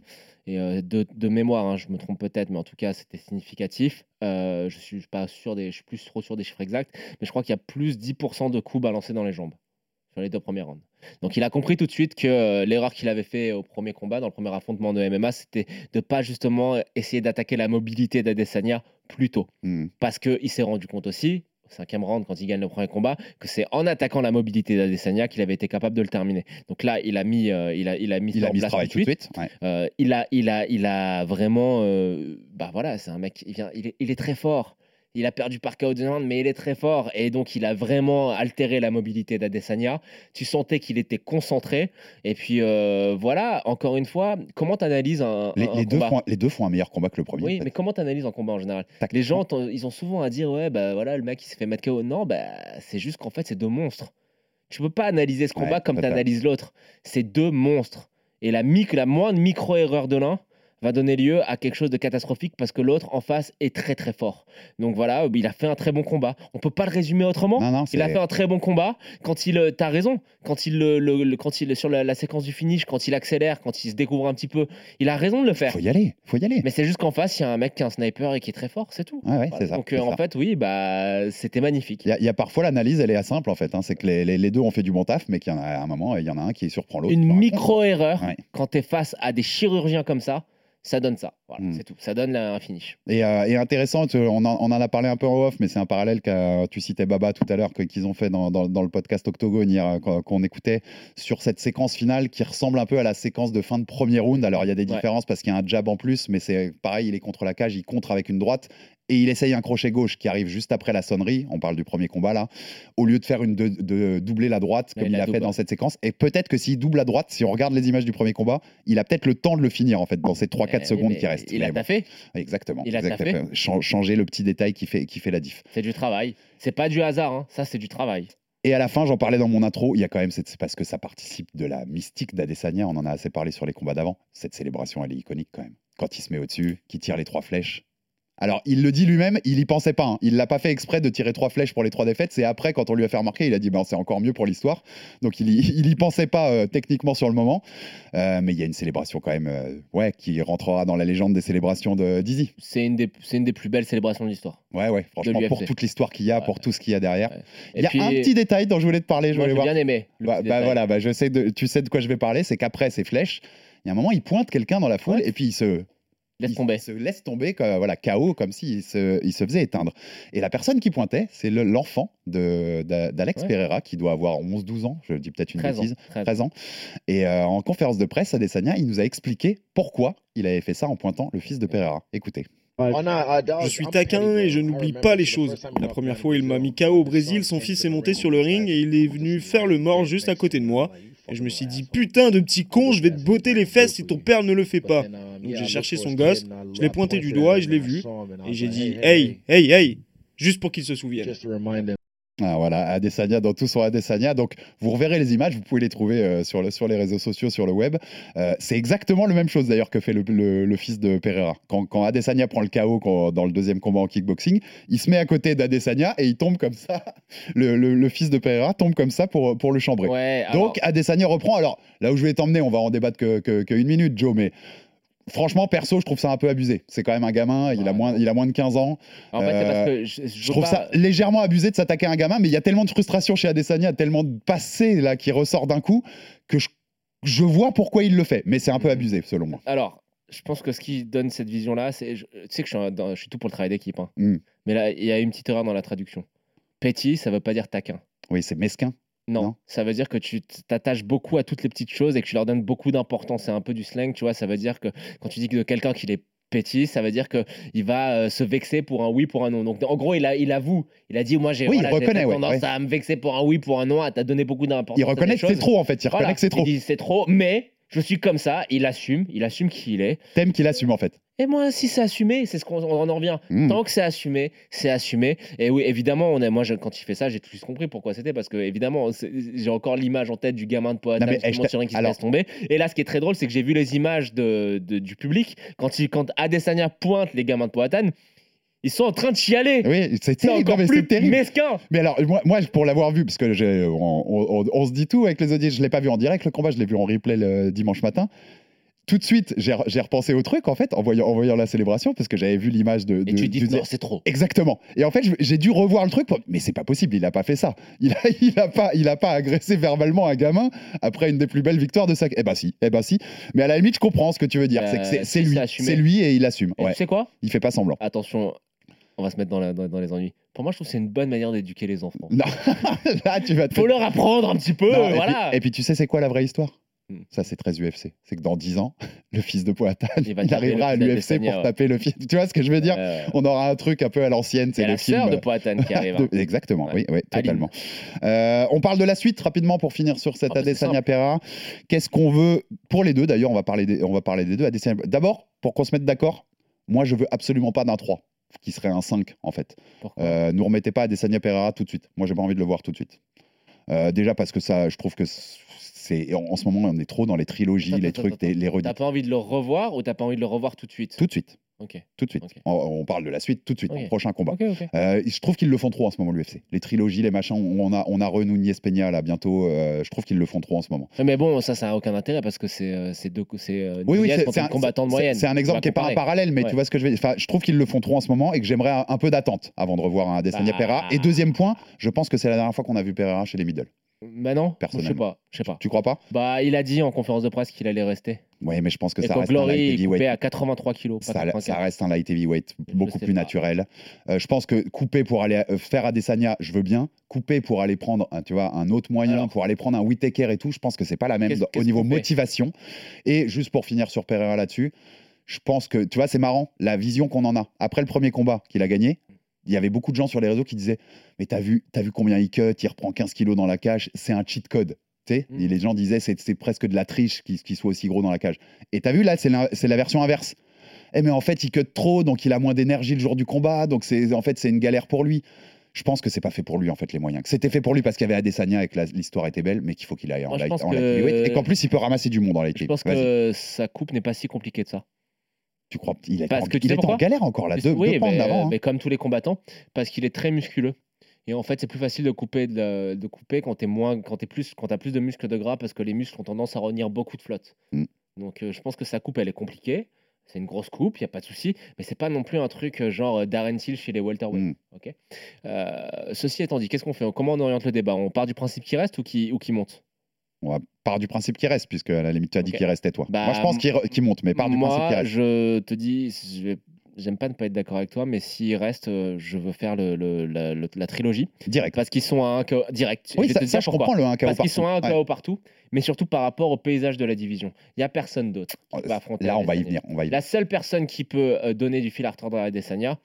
Speaker 2: Et euh, de, de mémoire, hein, je me trompe peut-être, mais en tout cas, c'était significatif. Euh, je suis pas sûr des, je suis plus trop sûr des chiffres exacts, mais je crois qu'il y a plus 10% de coups balancés dans les jambes sur les deux premières rounds. Donc il a compris tout de suite que euh, l'erreur qu'il avait fait au premier combat, dans le premier affrontement de MMA, c'était de pas justement essayer d'attaquer la mobilité d'Adesanya plus tôt.
Speaker 1: Hmm.
Speaker 2: Parce qu'il s'est rendu compte aussi, au cinquième round, quand il gagne le premier combat, que c'est en attaquant la mobilité d'Adesanya qu'il avait été capable de le terminer. Donc là, il a mis, euh, il a, il a mis
Speaker 1: Il
Speaker 2: ça
Speaker 1: a
Speaker 2: en
Speaker 1: mis ce
Speaker 2: place
Speaker 1: travail tout de suite. ouais.
Speaker 2: euh, il, a, il, a, il a vraiment. euh, bah voilà, c'est un mec. Il, vient, il, est, il est très fort. Il a perdu par KO de round, mais il est très fort. Et donc, il a vraiment altéré la mobilité d'Adesanya. Tu sentais qu'il était concentré. Et puis, euh, voilà, encore une fois, comment tu analyses un,
Speaker 1: Les,
Speaker 2: un
Speaker 1: les deux
Speaker 2: combat?
Speaker 1: font, les deux font un meilleur combat que le premier. en
Speaker 2: Oui,
Speaker 1: fait.
Speaker 2: mais comment tu analyses un combat en général? Les gens, ils ont souvent à dire Ouais, bah voilà, le mec, il s'est fait mettre KO. Non, bah, c'est juste qu'en fait, c'est deux monstres. Tu peux pas analyser ce combat
Speaker 1: Ouais,
Speaker 2: comme tu analyses l'autre. C'est deux monstres. Et la, mic- la moindre micro-erreur de l'un va donner lieu à quelque chose de catastrophique parce que l'autre en face est très très fort. Donc voilà, il a fait un très bon combat. On peut pas le résumer autrement.
Speaker 1: Non, non,
Speaker 2: Il a fait un très bon combat. Quand il, euh, t'as raison, quand il, le- le- le- quand il sur la, la séquence du finish, quand il accélère, quand il se découvre un petit peu, il a raison de le faire.
Speaker 1: faut y aller, faut y aller.
Speaker 2: Mais c'est juste qu'en face, il y a un mec qui est un sniper et qui est très fort, c'est tout.
Speaker 1: Ouais, ouais,
Speaker 2: Voilà.
Speaker 1: c'est ça.
Speaker 2: Donc euh, en
Speaker 1: ça.
Speaker 2: fait, oui, bah c'était magnifique.
Speaker 1: Il y, a- il y a parfois l'analyse, elle est simple en fait. hein, c'est que les, les- les deux ont fait du bon taf, mais qu'il y en a à un moment, il y en a un qui surprend l'autre.
Speaker 2: Une
Speaker 1: par contre.
Speaker 2: micro-erreur,
Speaker 1: Ouais.
Speaker 2: quand tu es face à des chirurgiens comme ça, ça donne ça. Voilà,
Speaker 1: Mm.
Speaker 2: c'est tout. Ça donne là, un finish.
Speaker 1: Et, euh, et intéressant, tu- on en, on en a parlé un peu en off, mais c'est un parallèle que tu citais Baba tout à l'heure, que- qu'ils ont fait dans, dans- dans le podcast Octogone hier, euh, qu'on qu'on écoutait, sur cette séquence finale qui ressemble un peu à la séquence de fin de premier round. Alors il y a des
Speaker 2: Ouais.
Speaker 1: différences parce qu'il y a un jab en plus, mais c'est pareil, il est contre la cage, il contre avec une droite. Et il essaye un crochet gauche qui arrive juste après la sonnerie. On parle du premier combat là. Au lieu de faire une de, de doubler la droite comme
Speaker 2: il
Speaker 1: il,
Speaker 2: la
Speaker 1: a fait dans cette séquence. Et peut-être que s'il double la droite, si on regarde les images du premier combat, il a peut-être le temps de le finir en fait dans ces 3-4
Speaker 2: Eh,
Speaker 1: secondes
Speaker 2: mais
Speaker 1: qui restent.
Speaker 2: Il a
Speaker 1: bon.
Speaker 2: taffé,
Speaker 1: Exactement.
Speaker 2: Il a
Speaker 1: exactement.
Speaker 2: taffé.
Speaker 1: Chan- changer le petit détail qui fait, qui fait la diff.
Speaker 2: c'est du travail. C'est pas du hasard, hein. ça c'est du travail.
Speaker 1: Et à la fin, j'en parlais dans mon intro, il y a quand même, cette- parce que ça participe de la mystique d'Adesanya, on en a assez parlé sur les combats d'avant. Cette célébration, elle est iconique quand même. Quand il se met au-dessus, qui tire les trois flèches. Alors, il le dit lui-même, il y pensait pas. hein. Il l'a pas fait exprès de tirer trois flèches pour les trois défaites. C'est après, quand on lui a fait remarquer, il a dit ben, c'est encore mieux pour l'histoire. Donc, il y, il y pensait pas euh, techniquement sur le moment. Euh, mais il y a une célébration quand même, euh, ouais, qui rentrera dans la légende des célébrations de Dizzy.
Speaker 2: C'est une, des, c'est une des plus belles célébrations de l'histoire.
Speaker 1: Ouais, ouais, franchement, pour toute l'histoire qu'il y a,
Speaker 2: Ouais.
Speaker 1: pour tout ce qu'il y a derrière.
Speaker 2: Ouais.
Speaker 1: Il y a
Speaker 2: puis,
Speaker 1: un petit détail dont je voulais te parler, je
Speaker 2: moi
Speaker 1: voulais
Speaker 2: j'ai
Speaker 1: voir.
Speaker 2: bien aimé.
Speaker 1: Bah, bah voilà, bah je sais de, tu sais de quoi je vais parler, c'est qu'après ces flèches, il y a un moment, il pointe quelqu'un dans la foule et puis il se,
Speaker 2: Laisse
Speaker 1: il
Speaker 2: tomber.
Speaker 1: se laisse tomber, comme, voilà, KO, comme s'il se, il se faisait éteindre. Et la personne qui pointait, c'est le- l'enfant d'Alex
Speaker 2: Ouais.
Speaker 1: Pereira, qui doit avoir 11-12 ans, je dis peut-être une
Speaker 2: 13 ans.
Speaker 1: bêtise,
Speaker 2: 13.
Speaker 1: 13 ans. Et euh, en conférence de presse, Adesanya, il nous a expliqué pourquoi il avait fait ça en pointant le fils de Pereira. Écoutez.
Speaker 4: Je suis taquin et je n'oublie pas les choses. La première fois, il m'a mis KO au Brésil, son fils est monté sur le ring et il est venu faire le mort juste à côté de moi. Et je me suis dit, putain de petit con, je vais te botter les fesses si ton père ne le fait pas. Donc j'ai cherché son gosse, je l'ai pointé du doigt et je l'ai vu. Et j'ai dit, hey, hey, hey, juste pour qu'il se souvienne.
Speaker 1: Ah, voilà, Adesanya dans tout son Adesanya. Donc, vous reverrez les images, vous pouvez les trouver euh, sur, le- sur les réseaux sociaux, sur le web. Euh, c'est exactement la même chose d'ailleurs que fait le, le- le fils de Pereira. Quand, quand Adesanya prend le KO quand- dans le deuxième combat en kickboxing, il se met à côté d'Adesanya et il tombe comme ça. (laughs) Le, fils de Pereira tombe comme ça pour, pour le chambrer.
Speaker 2: Ouais, alors,
Speaker 1: Donc, Adesanya reprend. Alors, là où je vais t'emmener, on va en débattre que, que- que une minute, Joe, mais. Franchement, perso, je trouve ça un peu abusé. C'est quand même un gamin, il, a moins, il a moins de 15 ans.
Speaker 2: en fait, c'est parce
Speaker 1: euh,
Speaker 2: que je, je
Speaker 1: Je
Speaker 2: veux
Speaker 1: trouve
Speaker 2: pas-
Speaker 1: ça légèrement abusé de s'attaquer à un gamin, mais il y a tellement de frustration chez Adesanya, tellement de passé là qui ressort d'un coup que je, je vois pourquoi il le fait, mais c'est un peu abusé selon moi.
Speaker 2: Alors, je pense que ce qui donne cette vision-là, c'est. Tu sais que je suis, un- dans- je suis tout pour le travail d'équipe. hein.
Speaker 1: Mm.
Speaker 2: Mais là, il y a une petite erreur dans la traduction. Petit, ça veut pas dire taquin.
Speaker 1: Oui, c'est mesquin.
Speaker 2: Non,
Speaker 1: Non.
Speaker 2: ça veut dire que tu t'attaches beaucoup à toutes les petites choses et que tu leur donnes beaucoup d'importance. C'est un peu du slang, tu vois. Ça veut dire que quand tu dis que de quelqu'un qu'il est petit, ça veut dire qu'il va euh, se vexer pour un oui, pour un non. Donc en gros, il, a, il avoue, il a dit Moi j'ai
Speaker 1: Oui, il
Speaker 2: voilà,
Speaker 1: reconnaît, ouais,
Speaker 2: tendance
Speaker 1: ouais.
Speaker 2: à me vexer pour un oui, pour un non, à t'as donné beaucoup d'importance.
Speaker 1: Il reconnaît que c'est trop en fait, il
Speaker 2: Voilà,
Speaker 1: reconnaît que c'est trop.
Speaker 2: Il dit C'est trop, mais je suis comme ça, il assume, il assume qui il est.
Speaker 1: T'aimes qu'il assume en fait.
Speaker 2: Et moi, si c'est assumé, c'est ce qu'on on en revient.
Speaker 1: Mm.
Speaker 2: Tant que c'est assumé, c'est assumé. Et oui, évidemment, on est, moi, je- quand il fait ça, j'ai tout de suite compris pourquoi c'était. Parce que, évidemment, j'ai encore l'image en tête du gamin de Poitin
Speaker 1: Non,
Speaker 2: justement,
Speaker 1: eh, je
Speaker 2: sur qui se laisse tomber. Et là, ce qui est très drôle, c'est que j'ai vu les images de, de- du public. Quand, il, quand Adesanya pointe les gamins de Poitin, ils sont en train de chialer.
Speaker 1: Oui, c'est terrible,
Speaker 2: encore
Speaker 1: non, mais
Speaker 2: plus
Speaker 1: terrible.
Speaker 2: mesquin.
Speaker 1: Mais alors, moi, moi, pour l'avoir vu, parce que j'ai- on, on- on se dit tout avec les audios, je l'ai pas vu en direct le combat, je l'ai vu en replay le dimanche matin. tout de suite, j'ai j'ai repensé au truc en fait en voyant, en voyant la célébration parce que j'avais vu l'image de.
Speaker 2: Et
Speaker 1: de-
Speaker 2: tu dis non, c'est trop.
Speaker 1: Exactement. Et en fait, j'ai dû revoir le truc. Pour... Mais c'est pas possible, il a pas fait ça. Il a, (laughs) il a pas, il a pas agressé verbalement un gamin après une des plus belles victoires de sa. Eh ben si, eh ben si. Mais à la limite, je comprends ce que tu veux dire.
Speaker 2: Euh,
Speaker 1: c'est que c'est-
Speaker 2: si,
Speaker 1: c'est lui,
Speaker 2: c'est
Speaker 1: lui et il assume.
Speaker 2: Et
Speaker 1: Ouais.
Speaker 2: Tu sais quoi?
Speaker 1: Il fait pas semblant.
Speaker 2: Attention, on va se mettre dans, la- dans- dans les ennuis. Pour moi, je trouve que c'est une bonne manière d'éduquer les enfants.
Speaker 1: Non, (laughs) là tu vas te.
Speaker 2: Faut leur apprendre un petit peu,
Speaker 1: Non, et,
Speaker 2: voilà.
Speaker 1: puis, et puis, tu sais c'est quoi la vraie histoire?
Speaker 2: Hmm.
Speaker 1: Ça c'est très UFC. C'est que dans 10 ans, (laughs) le fils de Poatan,
Speaker 2: Il
Speaker 1: arrivera à l'UFC pour
Speaker 2: ouais.
Speaker 1: taper le fils. Tu vois ce que je veux dire?
Speaker 2: Euh,
Speaker 1: On aura un truc un peu à l'ancienne. C'est le
Speaker 2: la
Speaker 1: film.
Speaker 2: sœur de Poatan qui arrive. hein. (laughs)
Speaker 1: De- Exactement,
Speaker 2: Ouais.
Speaker 1: oui, oui, totalement. Euh, on parle de la suite rapidement pour finir sur cette
Speaker 2: Ah bah,
Speaker 1: Adesanya. Pereira. Qu'est-ce qu'on veut pour les deux D'ailleurs, on va parler des, on va parler des deux. D'abord, pour qu'on se mette d'accord, moi je veux absolument pas d'un 3 qui serait un 5 en fait. Euh, nous remettez pas Adesanya Pereira tout de suite. Moi j'ai pas envie de le voir tout de suite. Euh, déjà parce que ça, je trouve que c'est en, en ce moment on est trop dans les trilogies,
Speaker 2: Attends,
Speaker 1: les
Speaker 2: attends,
Speaker 1: trucs,
Speaker 2: attends.
Speaker 1: les, les
Speaker 2: T'as pas envie de le revoir ou t'as pas envie de le revoir tout de suite?
Speaker 1: Tout de suite, Tout de suite. On, on parle de la suite tout de suite, prochain combat. Euh, je trouve qu'ils le font trop en ce moment, l'UFC. Les trilogies, les machins, on a, on a Peña là bientôt. euh, je trouve qu'ils le font trop en ce moment.
Speaker 2: Mais bon, ça, ça a aucun intérêt parce que c'est euh, c'est deux, c'est
Speaker 1: Oui, oui, un, c'est-
Speaker 2: moyenne.
Speaker 1: c'est un exemple qui est pas un parallèle, mais
Speaker 2: Ouais.
Speaker 1: tu vois ce que je veux dire. Je trouve qu'ils le font trop en ce moment et que j'aimerais un, un peu d'attente avant de revoir un Adesanya
Speaker 2: Bah.
Speaker 1: Pereira. Et deuxième point, je pense que c'est la dernière fois qu'on a vu Pereira chez les middle.
Speaker 2: Bah non, je sais pas, je sais pas.
Speaker 1: Tu crois pas?
Speaker 2: Bah, il a dit en conférence de presse qu'il allait rester.
Speaker 1: Oui, mais je pense que
Speaker 2: Et
Speaker 1: ça reste un light heavyweight.
Speaker 2: à 83 kilos,
Speaker 1: Ça,
Speaker 2: 84.
Speaker 1: ça reste un light heavyweight beaucoup plus
Speaker 2: pas.
Speaker 1: naturel. Euh, je pense que couper pour aller euh, faire Adesanya, je veux bien. Couper pour aller prendre, un, tu vois, un autre moyen,
Speaker 2: Alors.
Speaker 1: pour aller prendre un Whitaker et tout, je pense que c'est pas la même au niveau motivation. Et juste pour finir sur Pereira là-dessus, je pense que, tu vois, c'est marrant, la vision qu'on en a. Après le premier combat qu'il a gagné, il y avait beaucoup de gens sur les réseaux qui disaient Mais t'as vu, as vu combien il cut, il reprend 15 kilos dans la cage, c'est un cheat code. Tu sais
Speaker 2: Mm.
Speaker 1: Et les gens disaient c'est c'est presque de la triche qu'il soit aussi gros dans la cage. Et t'as vu là, c'est la, c'est la version inverse. Eh mais en fait, il cut trop, donc il a moins d'énergie le jour du combat, donc c'est en fait c'est une galère pour lui. Je pense que c'est pas fait pour lui en fait les moyens. Que c'était fait pour lui parce qu'il y avait Adesanya et que l'histoire était belle, mais qu'il faut qu'il aille en
Speaker 2: Moi,
Speaker 1: light, en
Speaker 2: que-
Speaker 1: et qu'en plus il peut ramasser du monde en light
Speaker 2: Je pense que sa coupe n'est pas si compliquée de ça.
Speaker 1: Tu crois il, était
Speaker 2: Parce
Speaker 1: en,
Speaker 2: que
Speaker 1: il était en galère encore là, deux,
Speaker 2: oui,
Speaker 1: deux
Speaker 2: mais,
Speaker 1: d'avant. hein.
Speaker 2: mais comme tous les combattants, parce qu'il est très musculeux. Et en fait, c'est plus facile de couper, de, couper quand t'es moins, quand plus, quand t'as plus de muscles de gras, parce que les muscles ont tendance à retenir beaucoup de flotte.
Speaker 1: Mm.
Speaker 2: Donc, euh, je pense que sa coupe, elle est compliquée. C'est une grosse coupe, il y a pas de souci, mais c'est pas non plus un truc euh, genre euh, Darren Till chez les welterweight.
Speaker 1: Mm.
Speaker 2: ok? Euh, ceci étant dit, qu'est-ce qu'on fait? Comment on oriente le débat? On part du principe qu'il reste ou qui ou qui monte?
Speaker 1: On va part du principe qu'il reste, puisque à la limite tu as dit qu'il restait toi.
Speaker 2: Bah,
Speaker 1: Moi je pense qu'il monte, mais part du
Speaker 2: Moi,
Speaker 1: principe qu'il reste.
Speaker 2: je te dis, j'aime pas ne pas être d'accord avec toi, mais s'il reste, euh, je veux faire le, le- la, le- la trilogie.
Speaker 1: Direct.
Speaker 2: Parce qu'ils sont à un KO direct.
Speaker 1: Oui,
Speaker 2: je
Speaker 1: ça, je comprends le 1 KO
Speaker 2: Parce qu'ils sont à un. KO partout, mais surtout par rapport au paysage de la division. Il n'y a personne d'autre qui va affronter
Speaker 1: Là on va y venir. On va y venir.
Speaker 2: La seule personne qui peut euh, donner du fil à retordre à Adesanya,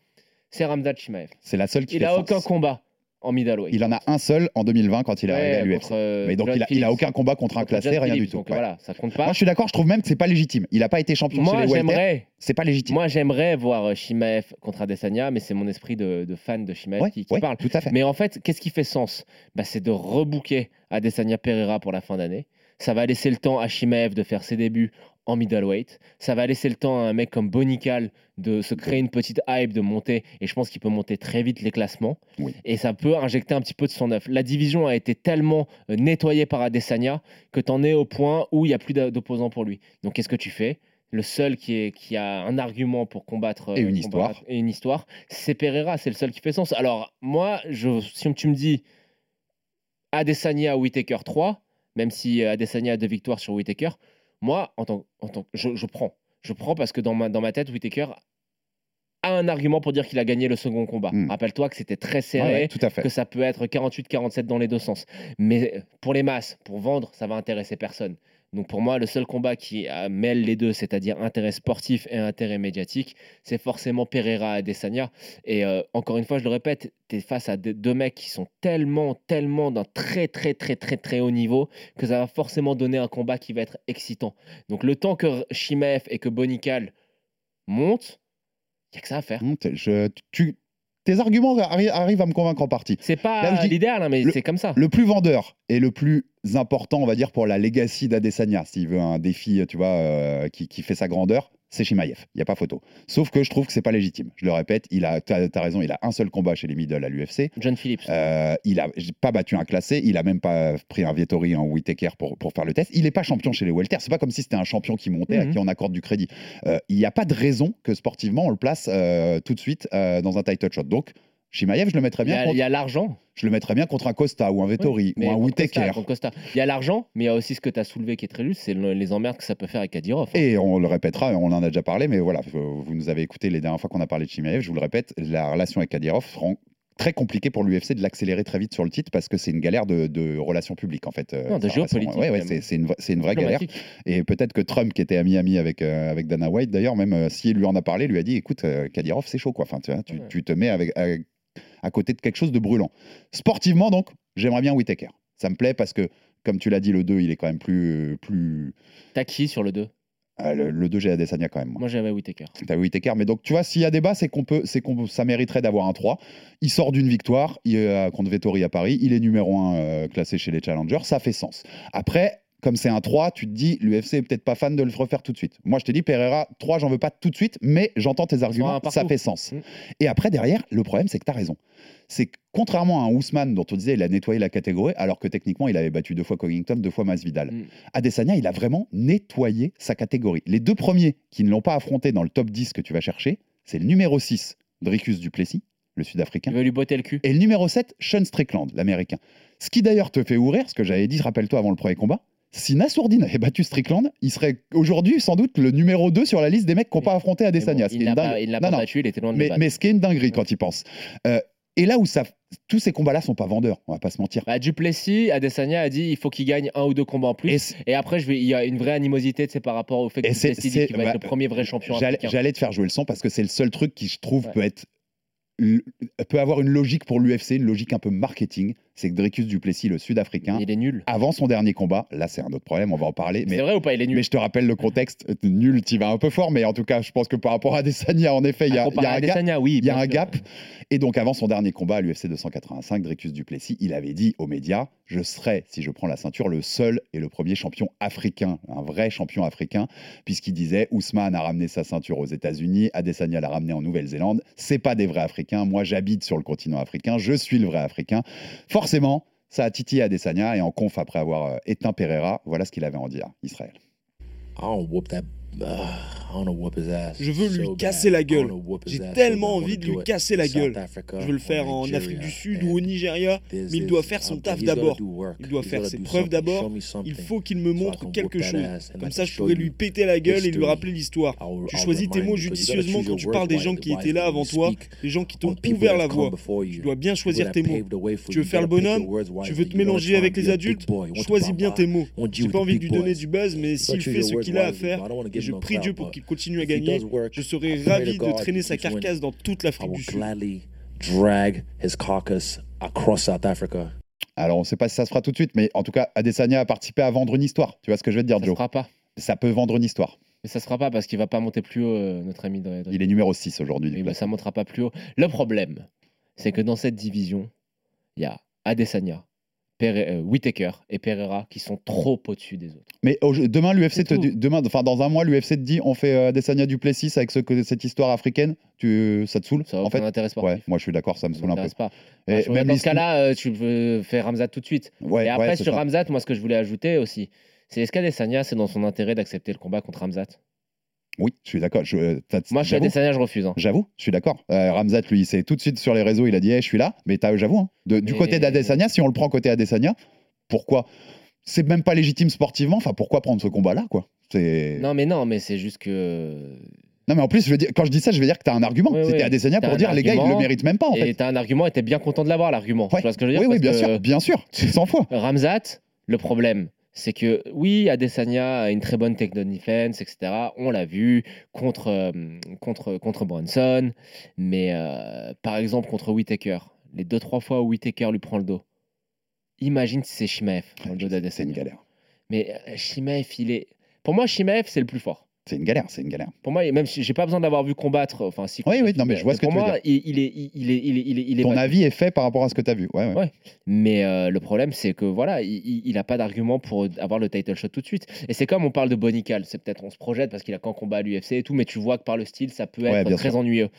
Speaker 2: c'est Ramzat Chimaev.
Speaker 1: C'est la seule qui
Speaker 2: Il
Speaker 1: fait
Speaker 2: a
Speaker 1: sens.
Speaker 2: aucun combat en middleweight.
Speaker 1: Il en a un seul en 2020 quand il est
Speaker 2: Ouais,
Speaker 1: arrivé à l'UFC.
Speaker 2: euh,
Speaker 1: Mais donc
Speaker 2: John
Speaker 1: il a, il a
Speaker 2: Phillips.
Speaker 1: aucun combat contre un classé,
Speaker 2: John
Speaker 1: rien du tout.
Speaker 2: Donc
Speaker 1: Ouais.
Speaker 2: voilà, ça compte pas.
Speaker 1: Moi je suis d'accord, je trouve même que c'est pas légitime. Il a pas été champion chez
Speaker 2: Moi,
Speaker 1: les welter.
Speaker 2: j'aimerais.
Speaker 1: C'est pas légitime.
Speaker 2: Moi, j'aimerais voir euh, Shimaev contre Adesanya, mais c'est mon esprit de, de fan de Shimaev
Speaker 1: Ouais,
Speaker 2: qui, parle.
Speaker 1: tout à fait.
Speaker 2: Mais en fait, qu'est-ce qui fait sens? Bah, C'est de rebooker Adesanya Pereira pour la fin d'année. Ça va laisser le temps à Shimaev de faire ses débuts en middleweight. Ça va laisser le temps à un mec comme Bonical de se créer une petite hype, de monter. Et je pense qu'il peut monter très vite les classements.
Speaker 1: Oui.
Speaker 2: Et ça peut injecter un petit peu de son œuf. La division a été tellement euh, nettoyée par Adesanya que tu en es au point où il n'y a plus d'opposants pour lui. Donc qu'est-ce que tu fais? Le seul qui, est, qui a un argument pour combattre
Speaker 1: Et une
Speaker 2: euh,
Speaker 1: histoire.
Speaker 2: et une histoire, c'est Pereira, c'est le seul qui fait sens. Alors moi, je, si tu me dis Adesanya Whitaker 3, même si euh, Adesanya a deux victoires sur Whitaker, moi, en tant, en tant je, je prends. Je prends parce que dans ma, dans ma tête, Whitaker a un argument pour dire qu'il a gagné le second combat.
Speaker 1: Mm.
Speaker 2: Rappelle-toi que c'était très serré,
Speaker 1: ouais, tout à fait.
Speaker 2: que ça peut être 48-47 dans les deux sens. Mais pour les masses, pour vendre, ça va intéresser personne. Donc pour moi, le seul combat qui euh, mêle les deux, c'est-à-dire intérêt sportif et intérêt médiatique, c'est forcément Pereira Adesanya. Et euh, encore une fois, je le répète, tu es face à deux mecs qui sont tellement, tellement d'un très, très, très, très, très haut niveau que ça va forcément donner un combat qui va être excitant. Donc le temps que Shimaev et que Bonical montent, il n'y a que ça à faire.
Speaker 1: Tes arguments arri- arrivent à me convaincre en partie.
Speaker 2: C'est pas l'idéal, mais c'est comme ça.
Speaker 1: Le plus vendeur et le plus important, on va dire, pour la legacy d'Adesanya, s'il veut un défi, tu vois, euh, qui, qui fait sa grandeur, c'est Shimaev. Il n'y a pas photo. Sauf que je trouve que c'est pas légitime. Je le répète, il a, t'as, t'as raison, il a un seul combat chez les middle à l'UFC.
Speaker 2: John Phillips.
Speaker 1: Euh, il a pas battu un classé, il a même pas pris un Viettori en Whitaker pour, pour faire le test. Il n'est pas champion chez les welter. C'est pas comme si c'était un champion qui montait à
Speaker 2: Mhm.
Speaker 1: qui on accorde du crédit. Euh, il n'y a pas de raison que sportivement on le place euh, tout de suite dans un title shot. Donc Shimaev, je le mettrais
Speaker 2: Il y
Speaker 1: bien.
Speaker 2: a-
Speaker 1: contre-
Speaker 2: il y a l'argent.
Speaker 1: Je le mettrais bien contre un Costa ou un Vettori ou un
Speaker 2: contre
Speaker 1: Whitaker.
Speaker 2: contre. Il y a l'argent, mais il y a aussi ce que tu as soulevé qui est très juste, c'est le- les emmerdes que ça peut faire avec Kadirov.
Speaker 1: Et on le répétera, on en a déjà parlé, mais voilà, vous nous avez écouté les dernières fois qu'on a parlé de Chimaev, je vous le répète, la relation avec Kadirov rend très compliqué pour l'UFC de l'accélérer très vite sur le titre parce que c'est une galère de, de relations publiques en fait. euh,
Speaker 2: Non, de géopolitique,
Speaker 1: Ouais, ouais, c'est une, vraie galère. Et peut-être que Trump, qui était ami-ami avec, euh, avec Dana White, d'ailleurs, même euh, s'il lui en a parlé, lui a dit écoute, euh, Kadirov, c'est chaud quoi. Enfin, tu, vois, tu,
Speaker 2: Ouais.
Speaker 1: tu te mets avec, avec- à côté de quelque chose de brûlant. Sportivement, donc, j'aimerais bien Whitaker. Ça me plaît parce que, comme tu l'as dit, le 2, il est quand même plus. plus...
Speaker 2: T'as qui sur le 2
Speaker 1: Ah, le, le 2, j'ai Adesanya quand même. moi.
Speaker 2: Moi j'avais Whitaker.
Speaker 1: T'as Whitaker, mais donc tu vois, s'il y a débat, c'est qu'on peut, c'est qu'on, ça mériterait d'avoir un 3. Il sort d'une victoire il, euh, contre Vettori à Paris, il est numéro 1 classé chez les challengers, ça fait sens. Après, comme c'est un 3, tu te dis, l'UFC est peut-être pas fan de le refaire tout de suite. Moi, je te dis, Pereira, 3, j'en veux pas tout de suite, mais j'entends tes arguments, ça fait sens.
Speaker 2: Mm.
Speaker 1: Et après, derrière, le problème, c'est que tu as raison. C'est que contrairement à un Ousmane dont on disait il a nettoyé la catégorie, alors que techniquement, il avait battu deux fois Covington, deux fois Masvidal.
Speaker 2: Mm.
Speaker 1: Adesanya, il a vraiment nettoyé sa catégorie. Les deux premiers qui ne l'ont pas affronté dans le top 10 que tu vas chercher, c'est le numéro 6, Dricus Duplessis, le Sud-Africain,
Speaker 2: Il veut lui botter le cul.
Speaker 1: et le numéro 7, Sean Strickland, l'Américain. Ce qui d'ailleurs te fait ouvrir, ce que j'avais dit, rappelle-toi avant le premier combat, si Nassourdine avait battu Strickland, il serait aujourd'hui sans doute le numéro 2 sur la liste des mecs qui n'ont pas affronté
Speaker 2: bon,
Speaker 1: ce
Speaker 2: il l'a pas,
Speaker 1: dingue-
Speaker 2: l'a
Speaker 1: Non,
Speaker 2: pas
Speaker 1: non.
Speaker 2: battu, il était loin de
Speaker 1: mais, mais ce qui est une dinguerie quand il pense. Euh, et là où ça, tous ces combats-là sont pas vendeurs, on va pas se mentir.
Speaker 2: Bah, Duplessis, Adesanya a dit il faut qu'il gagne un ou deux combats en plus.
Speaker 1: Et
Speaker 2: après, je vais, il y a une vraie animosité par rapport au fait que Duplessis dit qu'il va
Speaker 1: bah,
Speaker 2: être le premier vrai champion
Speaker 1: J'allais te faire jouer le son parce que c'est le seul truc qui, je trouve,
Speaker 2: Ouais.
Speaker 1: peut être peut avoir une logique pour l'UFC, une logique un peu marketing. C'est que Dricus Duplessis, le Sud-Africain,
Speaker 2: Il est nul.
Speaker 1: avant son dernier combat, là c'est un autre problème, on va en parler, mais
Speaker 2: C'est vrai ou pas Il est nul?
Speaker 1: Mais je te rappelle le contexte, euh, nul, tu vas un peu fort, mais en tout cas, je pense que par rapport à Desania, en effet, il y a, y un gap.
Speaker 2: Adesanya, oui.
Speaker 1: Il y a
Speaker 2: bien
Speaker 1: un
Speaker 2: sûr.
Speaker 1: gap. Et donc, avant son dernier combat à l'UFC 285, Dricus Duplessis, il avait dit aux médias Je serai, si je prends la ceinture, le seul et le premier champion africain, un vrai champion africain, puisqu'il disait Ousmane a ramené sa ceinture aux États-Unis, Adesanya l'a ramené en Nouvelle-Zélande. C'est pas des vrais Africains. Moi, j'habite sur le continent africain. Je suis le vrai Africain. Forcément, ça a titillé Adesanya et en conf, après avoir euh, éteint Pereira, voilà ce qu'il avait à en dire, Israël.
Speaker 4: Je veux lui casser la gueule. J'ai tellement envie de lui casser la gueule. Je veux le faire en Afrique du Sud ou au Nigeria, mais il doit faire son taf d'abord. Il doit faire ses preuves d'abord. Il faut qu'il me montre quelque chose. Comme ça, je pourrais lui péter la gueule et lui rappeler l'histoire. Tu choisis tes mots judicieusement quand tu parles des gens qui étaient là avant toi, des gens qui t'ont ouvert la voie. Tu dois bien choisir tes mots. Tu veux faire le bonhomme? Tu veux te mélanger avec les adultes Choisis bien tes mots. J'ai pas envie de lui donner du buzz, mais s'il fait ce qu'il a à faire, je prie Dieu pour qu'il continue à gagner, je serais ravi de traîner sa carcasse dans toute l'Afrique du Sud.
Speaker 1: Alors, on ne sait pas si ça se fera tout de suite, mais en tout cas, Adesanya a participé à vendre une histoire. Tu vois ce que je veux te dire,
Speaker 2: Ça se
Speaker 1: Joe
Speaker 2: fera pas.
Speaker 1: Ça peut vendre une histoire.
Speaker 2: Mais ça se fera pas parce qu'il va pas monter plus haut, euh, notre ami Dre. Dre.
Speaker 1: Il est numéro 6 aujourd'hui.
Speaker 2: bah, ça montera pas plus haut. Le problème, c'est que dans cette division, il y a Adesanya, Pere- euh, Whittaker et Pereira qui sont trop au-dessus des autres.
Speaker 1: Mais au- demain, l'UFC te demain, enfin dans un mois, l'UFC te dit on fait euh, Adesanya Duplessis avec ce, que- cette histoire africaine. Tu, ça te saoule
Speaker 2: Ça
Speaker 1: En fait,
Speaker 2: m'intéresse pas.
Speaker 1: ouais, moi je suis d'accord, ça me
Speaker 2: Ça
Speaker 1: saoule un peu.
Speaker 2: pas.
Speaker 1: Et même
Speaker 2: dans ce cas-là, euh, tu veux faire Ramzat tout de suite.
Speaker 1: Ouais,
Speaker 2: et après,
Speaker 1: ouais,
Speaker 2: sur
Speaker 1: ça.
Speaker 2: Ramzat, moi, ce que je voulais ajouter aussi, c'est est-ce qu'Adesanya, c'est dans son intérêt d'accepter le combat contre Ramzat?
Speaker 1: Oui, je suis d'accord. euh,
Speaker 2: Moi, je suis. Adesanya, je refuse. hein.
Speaker 1: J'avoue, je suis d'accord. Euh, Ramzat, lui, c'est tout de suite sur les réseaux, il a dit Eh, je suis là. Mais t'as- j'avoue, hein, du côté d'Adesanya, si on le prend côté Adesanya, pourquoi? C'est même pas légitime sportivement. Enfin, pourquoi prendre ce combat-là, quoi?
Speaker 2: Non, mais non, mais c'est juste que.
Speaker 1: Non, mais en plus, je veux dire, quand je dis ça, je veux dire que t'as un argument.
Speaker 2: Oui,
Speaker 1: C'était
Speaker 2: oui.
Speaker 1: Adesanya pour dire les gars, ils le
Speaker 2: argument,
Speaker 1: méritent même pas, en
Speaker 2: et
Speaker 1: fait.
Speaker 2: t'as un argument et t'es bien content de l'avoir, l'argument.
Speaker 1: Ouais.
Speaker 2: Tu vois ce que je veux dire?
Speaker 1: Oui, oui, bien
Speaker 2: que
Speaker 1: sûr, bien sûr, 100 fois.
Speaker 2: Ramzat, le problème, c'est que oui, Adesanya a une très bonne takedown defense, etc. On l'a vu contre, euh, contre, contre Bronson, mais euh, par exemple contre Whitaker, les deux trois fois où Whitaker lui prend le dos. Imagine si c'est Shimaev dans le dos
Speaker 1: C'est une
Speaker 2: d'Adesanya.
Speaker 1: galère.
Speaker 2: Mais euh, Shimaev, il est. Pour moi, Shimaev, c'est le plus fort.
Speaker 1: C'est une galère, c'est une galère.
Speaker 2: Pour moi, même si j'ai pas besoin de l'avoir vu combattre, enfin si.
Speaker 1: Oui, oui, non, mais je vois ce que tu veux dire.
Speaker 2: il, il est, il est, il est, il est, il est
Speaker 1: Ton avis est fait par rapport à ce que tu as vu. Ouais, ouais.
Speaker 2: Mais euh, le problème, c'est que voilà, il- il il a pas d'argument pour avoir le title shot tout de suite. Et c'est comme on parle de Bonical, c'est peut-être on se projette parce qu'il a qu'un combat à l'UFC et tout, mais tu vois que par le style, ça peut être très
Speaker 1: sûr.
Speaker 2: ennuyeux.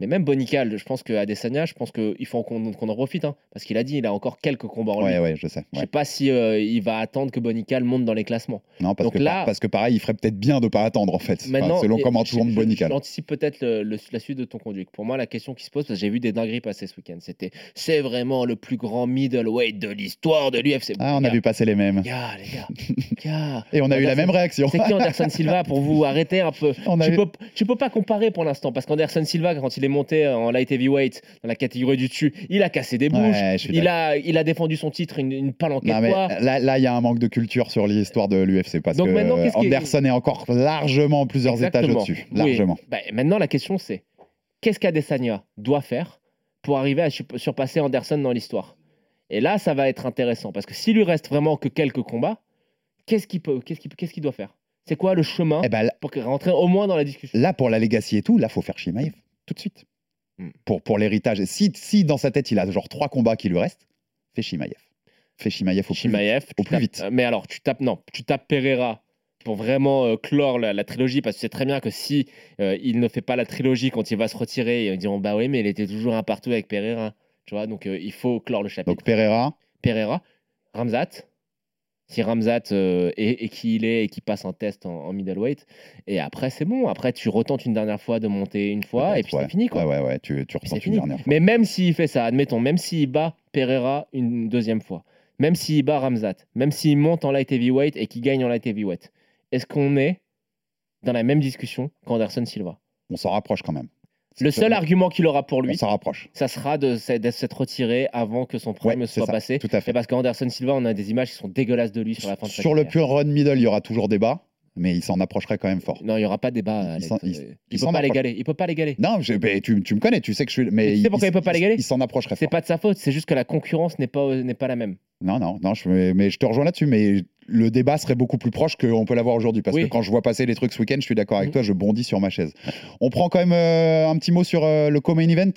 Speaker 2: Mais même Bonical, je pense que Adesanya, je pense qu'il faut qu'on en profite, hein, parce qu'il a dit il a encore quelques combats en.
Speaker 1: Ouais, ouais, je sais.
Speaker 2: Je sais pas si euh, il va attendre que Bonical monte dans les classements.
Speaker 1: Non, parce que pareil, il ferait peut-être bien de pas attendre en fait. Enfin,
Speaker 2: Maintenant,
Speaker 1: selon
Speaker 2: et-
Speaker 1: comment tourne Bonical.
Speaker 2: J'anticipe peut-être la suite de ton conduit. Pour moi, la question qui se pose, parce que j'ai vu des dingueries passer ce week-end, c'était c'est vraiment le plus grand middleweight de l'histoire de l'UFC.
Speaker 1: Ah, on a vu passer les mêmes.
Speaker 2: Gars, les gars, (laughs) gars.
Speaker 1: Et on a eu la
Speaker 2: Anderson-
Speaker 1: même réaction.
Speaker 2: C'est qui Anderson (laughs) Silva pour vous arrêter un peu?
Speaker 1: On
Speaker 2: tu,
Speaker 1: eu-
Speaker 2: peux, tu peux pas comparer pour l'instant parce qu'Anderson Silva, quand il est monté en light heavyweight dans la catégorie du dessus, il a cassé des bouches.
Speaker 1: Ouais,
Speaker 2: il, a, il a défendu son titre une, une palanquée
Speaker 1: Non,
Speaker 2: de
Speaker 1: mais
Speaker 2: fois.
Speaker 1: là, il y a un manque de culture sur l'histoire de l'UFC parce
Speaker 2: Donc
Speaker 1: que
Speaker 2: maintenant, qui est-
Speaker 1: Anderson est encore largement plusieurs étages
Speaker 2: Exactement.
Speaker 1: au-dessus.
Speaker 2: Oui.
Speaker 1: Largement.
Speaker 2: Bah, maintenant, la question c'est qu'est-ce qu'Adesanya doit faire pour arriver à surpasser Anderson dans l'histoire? Et là, ça va être intéressant parce que s'il lui reste vraiment que quelques combats, qu'est-ce qu'il peut, qu'est-ce qu'il, qu'est-ce qu'il doit faire? C'est quoi le chemin
Speaker 1: Eh ben,
Speaker 2: pour rentrer au moins dans la discussion?
Speaker 1: là, pour la legacy et tout, là, faut faire Shimaev tout de suite.
Speaker 2: Hmm.
Speaker 1: Pour, pour l'héritage. Si, si dans sa tête, il a genre trois combats qui lui restent, fais Shimaev. Fais Shimaev au plus vite. Au plus
Speaker 2: tapes-
Speaker 1: vite.
Speaker 2: euh, Mais alors, tu tapes non, tu tapes Pereira pour vraiment euh, clore la, la trilogie parce que c'est très bien que si euh, il ne fait pas la trilogie quand il va se retirer, ils diront bah oui, mais il était toujours un partout avec Pereira. Tu vois, donc euh, il faut clore le chapitre.
Speaker 1: Donc Pereira,
Speaker 2: Pereira, Ramzat. Si Ramzat est, est qui il est et qui passe un test en, en middleweight, et après c'est bon. Après tu retentes une dernière fois de monter une fois et puis
Speaker 1: ouais.
Speaker 2: c'est fini quoi.
Speaker 1: Ouais, ouais, ouais, tu, tu
Speaker 2: c'est
Speaker 1: une
Speaker 2: fini.
Speaker 1: dernière fois.
Speaker 2: Mais même s'il fait ça, admettons, même s'il bat Pereira une deuxième fois, même s'il bat Ramzat, même s'il monte en light heavyweight et qu'il gagne en light heavyweight, est-ce qu'on est dans la même discussion qu'Anderson Silva?
Speaker 1: On s'en rapproche quand même.
Speaker 2: Le seul argument qu'il aura pour lui,
Speaker 1: rapproche.
Speaker 2: ça sera de, s'être- retiré avant que son prime
Speaker 1: Ouais,
Speaker 2: soit
Speaker 1: ça,
Speaker 2: passé.
Speaker 1: Tout à fait.
Speaker 2: Et parce qu'Anderson Silva, on a des images qui sont dégueulasses de lui sur la fin de sa
Speaker 1: Sur le pure run middle, il y aura toujours débat, mais il s'en approcherait quand même fort.
Speaker 2: Non, il n'y aura pas de débat.
Speaker 1: Il il-
Speaker 2: Euh,
Speaker 1: il
Speaker 2: il peut pas l'égaler. Il peut pas l'égaler.
Speaker 1: Non, je- mais tu, tu me connais, tu sais que je suis. Mais
Speaker 2: Mais tu sais pourquoi il peut pas l'égaler?
Speaker 1: Il s'en approcherait
Speaker 2: C'est pas de sa faute, c'est juste que la concurrence n'est pas, n'est pas la même.
Speaker 1: Non, non, non, je, mais je te rejoins là-dessus, mais le débat serait beaucoup plus proche qu'on peut l'avoir aujourd'hui. Parce
Speaker 2: Oui.
Speaker 1: que quand je vois passer les trucs ce week-end, je suis d'accord avec
Speaker 2: Mhm.
Speaker 1: toi, je bondis sur ma chaise. On prend quand même euh, un petit mot sur euh, le co-main event?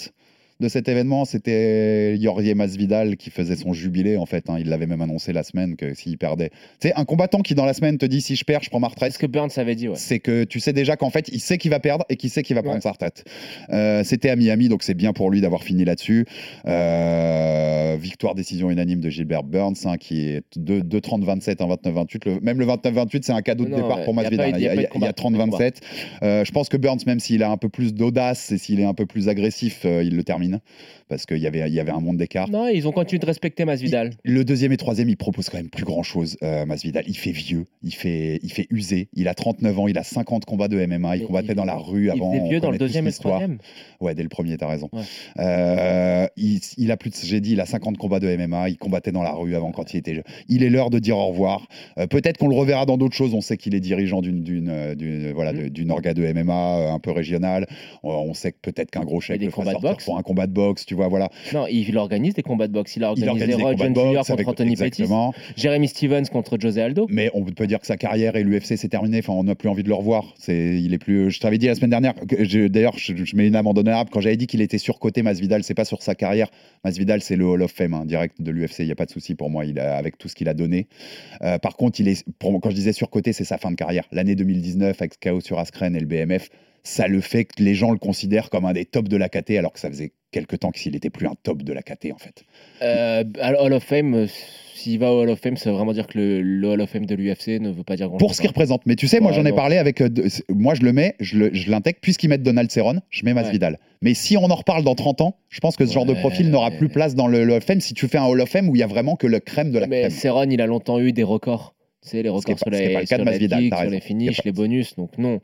Speaker 1: De cet événement. C'était Jorge Masvidal qui faisait son jubilé, en fait. hein. Il l'avait même annoncé la semaine que s'il perdait. Tu sais, un combattant qui, dans la semaine, te dit si je perds, je prends ma
Speaker 2: C'est
Speaker 1: retraite.
Speaker 2: ce que Burns avait dit, ouais.
Speaker 1: C'est que tu sais déjà qu'en fait, il sait qu'il va perdre et qu'il sait qu'il va prendre
Speaker 2: Ouais.
Speaker 1: sa retraite. Euh, C'était à Miami, donc c'est bien pour lui d'avoir fini là-dessus. Euh, victoire décision unanime de Gilbert Burns, hein, qui est 2-30-27, un 29-28. Le- même le 29-28, c'est un cadeau de
Speaker 2: Non,
Speaker 1: départ
Speaker 2: ouais,
Speaker 1: pour Masvidal. Il y a,
Speaker 2: y a pas eu de
Speaker 1: il y a
Speaker 2: combat.
Speaker 1: 30-27. Euh, je pense que Burns, même s'il a un peu plus d'audace et s'il est un peu plus agressif, il le termine. Parce qu'il y avait, il y avait un monde d'écart.
Speaker 2: Non, ils ont continué de respecter Masvidal.
Speaker 1: Le deuxième et troisième, il propose quand même plus grand chose, Masvidal. Il fait vieux, il fait, il fait usé. Il a 39 ans, il a 50 combats de MMA. Il combattait
Speaker 2: il-
Speaker 1: dans la rue
Speaker 2: Il
Speaker 1: avant.
Speaker 2: faisait
Speaker 1: on
Speaker 2: vieux dans le deuxième et le troisième.
Speaker 1: Ouais, dès le premier, t'as raison.
Speaker 2: Ouais.
Speaker 1: Euh, il, il a plus de, j'ai dit, il a 50 combats de MMA. Il combattait dans la rue avant quand il était jeune. Il est l'heure de dire au revoir. Euh, peut-être qu'on le reverra dans d'autres choses. On sait qu'il est dirigeant d'une, d'une, euh, voilà,
Speaker 2: Mm.
Speaker 1: d'une orga de MMA euh, un peu régionale. On, sait que peut-être qu'un gros chèque le fera sortir
Speaker 2: boxe.
Speaker 1: pour un combat de boxe. Tu vois, voilà.
Speaker 2: Non, il organise des combats de boxe. Il a organisé
Speaker 1: organise des
Speaker 2: Roy Jones Jr. contre Anthony Pettis. Jeremy Stevens contre José Aldo.
Speaker 1: Mais on peut dire que sa carrière et l'UFC c'est terminé. Enfin, on n'a plus envie de le revoir. C'est, il est plus. Je t'avais dit la semaine dernière. D'ailleurs, je, je mets une amende honorable quand j'avais dit qu'il était surcoté. Masvidal, c'est pas sur sa carrière. Masvidal, c'est le Hall of Fame hein, direct de l'UFC. Il y a pas de souci pour moi. Il a, avec tout ce qu'il a donné. Euh, par contre, il est. Pour, quand je disais surcoté, c'est sa fin de carrière. L'année 2019 avec Chaos sur Askren et le BMF. Ça le fait que les gens le considèrent comme un des tops de la KT, alors que ça faisait quelques temps qu'il n'était plus un top de la KT en fait.
Speaker 2: Euh, Hall of Fame, euh, s'il va au Hall of Fame, ça veut vraiment dire que le, le Hall of Fame de l'UFC ne veut pas dire grand-chose.
Speaker 1: Pour ce qu'il représente. Mais tu sais, moi
Speaker 2: Ouais,
Speaker 1: j'en ai
Speaker 2: non.
Speaker 1: parlé avec. euh, de- moi je le mets, je le- je l'intègre, puisqu'ils mettent Donald Cerrone, je mets Masvidal. Mais si on en reparle dans 30 ans, je pense que ce genre de
Speaker 2: Ouais.
Speaker 1: profil n'aura plus place dans le, le Hall of Fame si tu fais un Hall of Fame où il y a vraiment que le crème de la
Speaker 2: Mais
Speaker 1: crème.
Speaker 2: Cerrone, il a longtemps eu des records. Tu sais, les
Speaker 1: qui est
Speaker 2: records
Speaker 1: pas-
Speaker 2: sur
Speaker 1: ce qui est
Speaker 2: les,
Speaker 1: pas le cas
Speaker 2: sur
Speaker 1: de
Speaker 2: les
Speaker 1: Masvidal,
Speaker 2: kicks,
Speaker 1: t'as
Speaker 2: sur
Speaker 1: raison.
Speaker 2: les finishes,
Speaker 1: Qui est pas-
Speaker 2: les bonus. Donc non.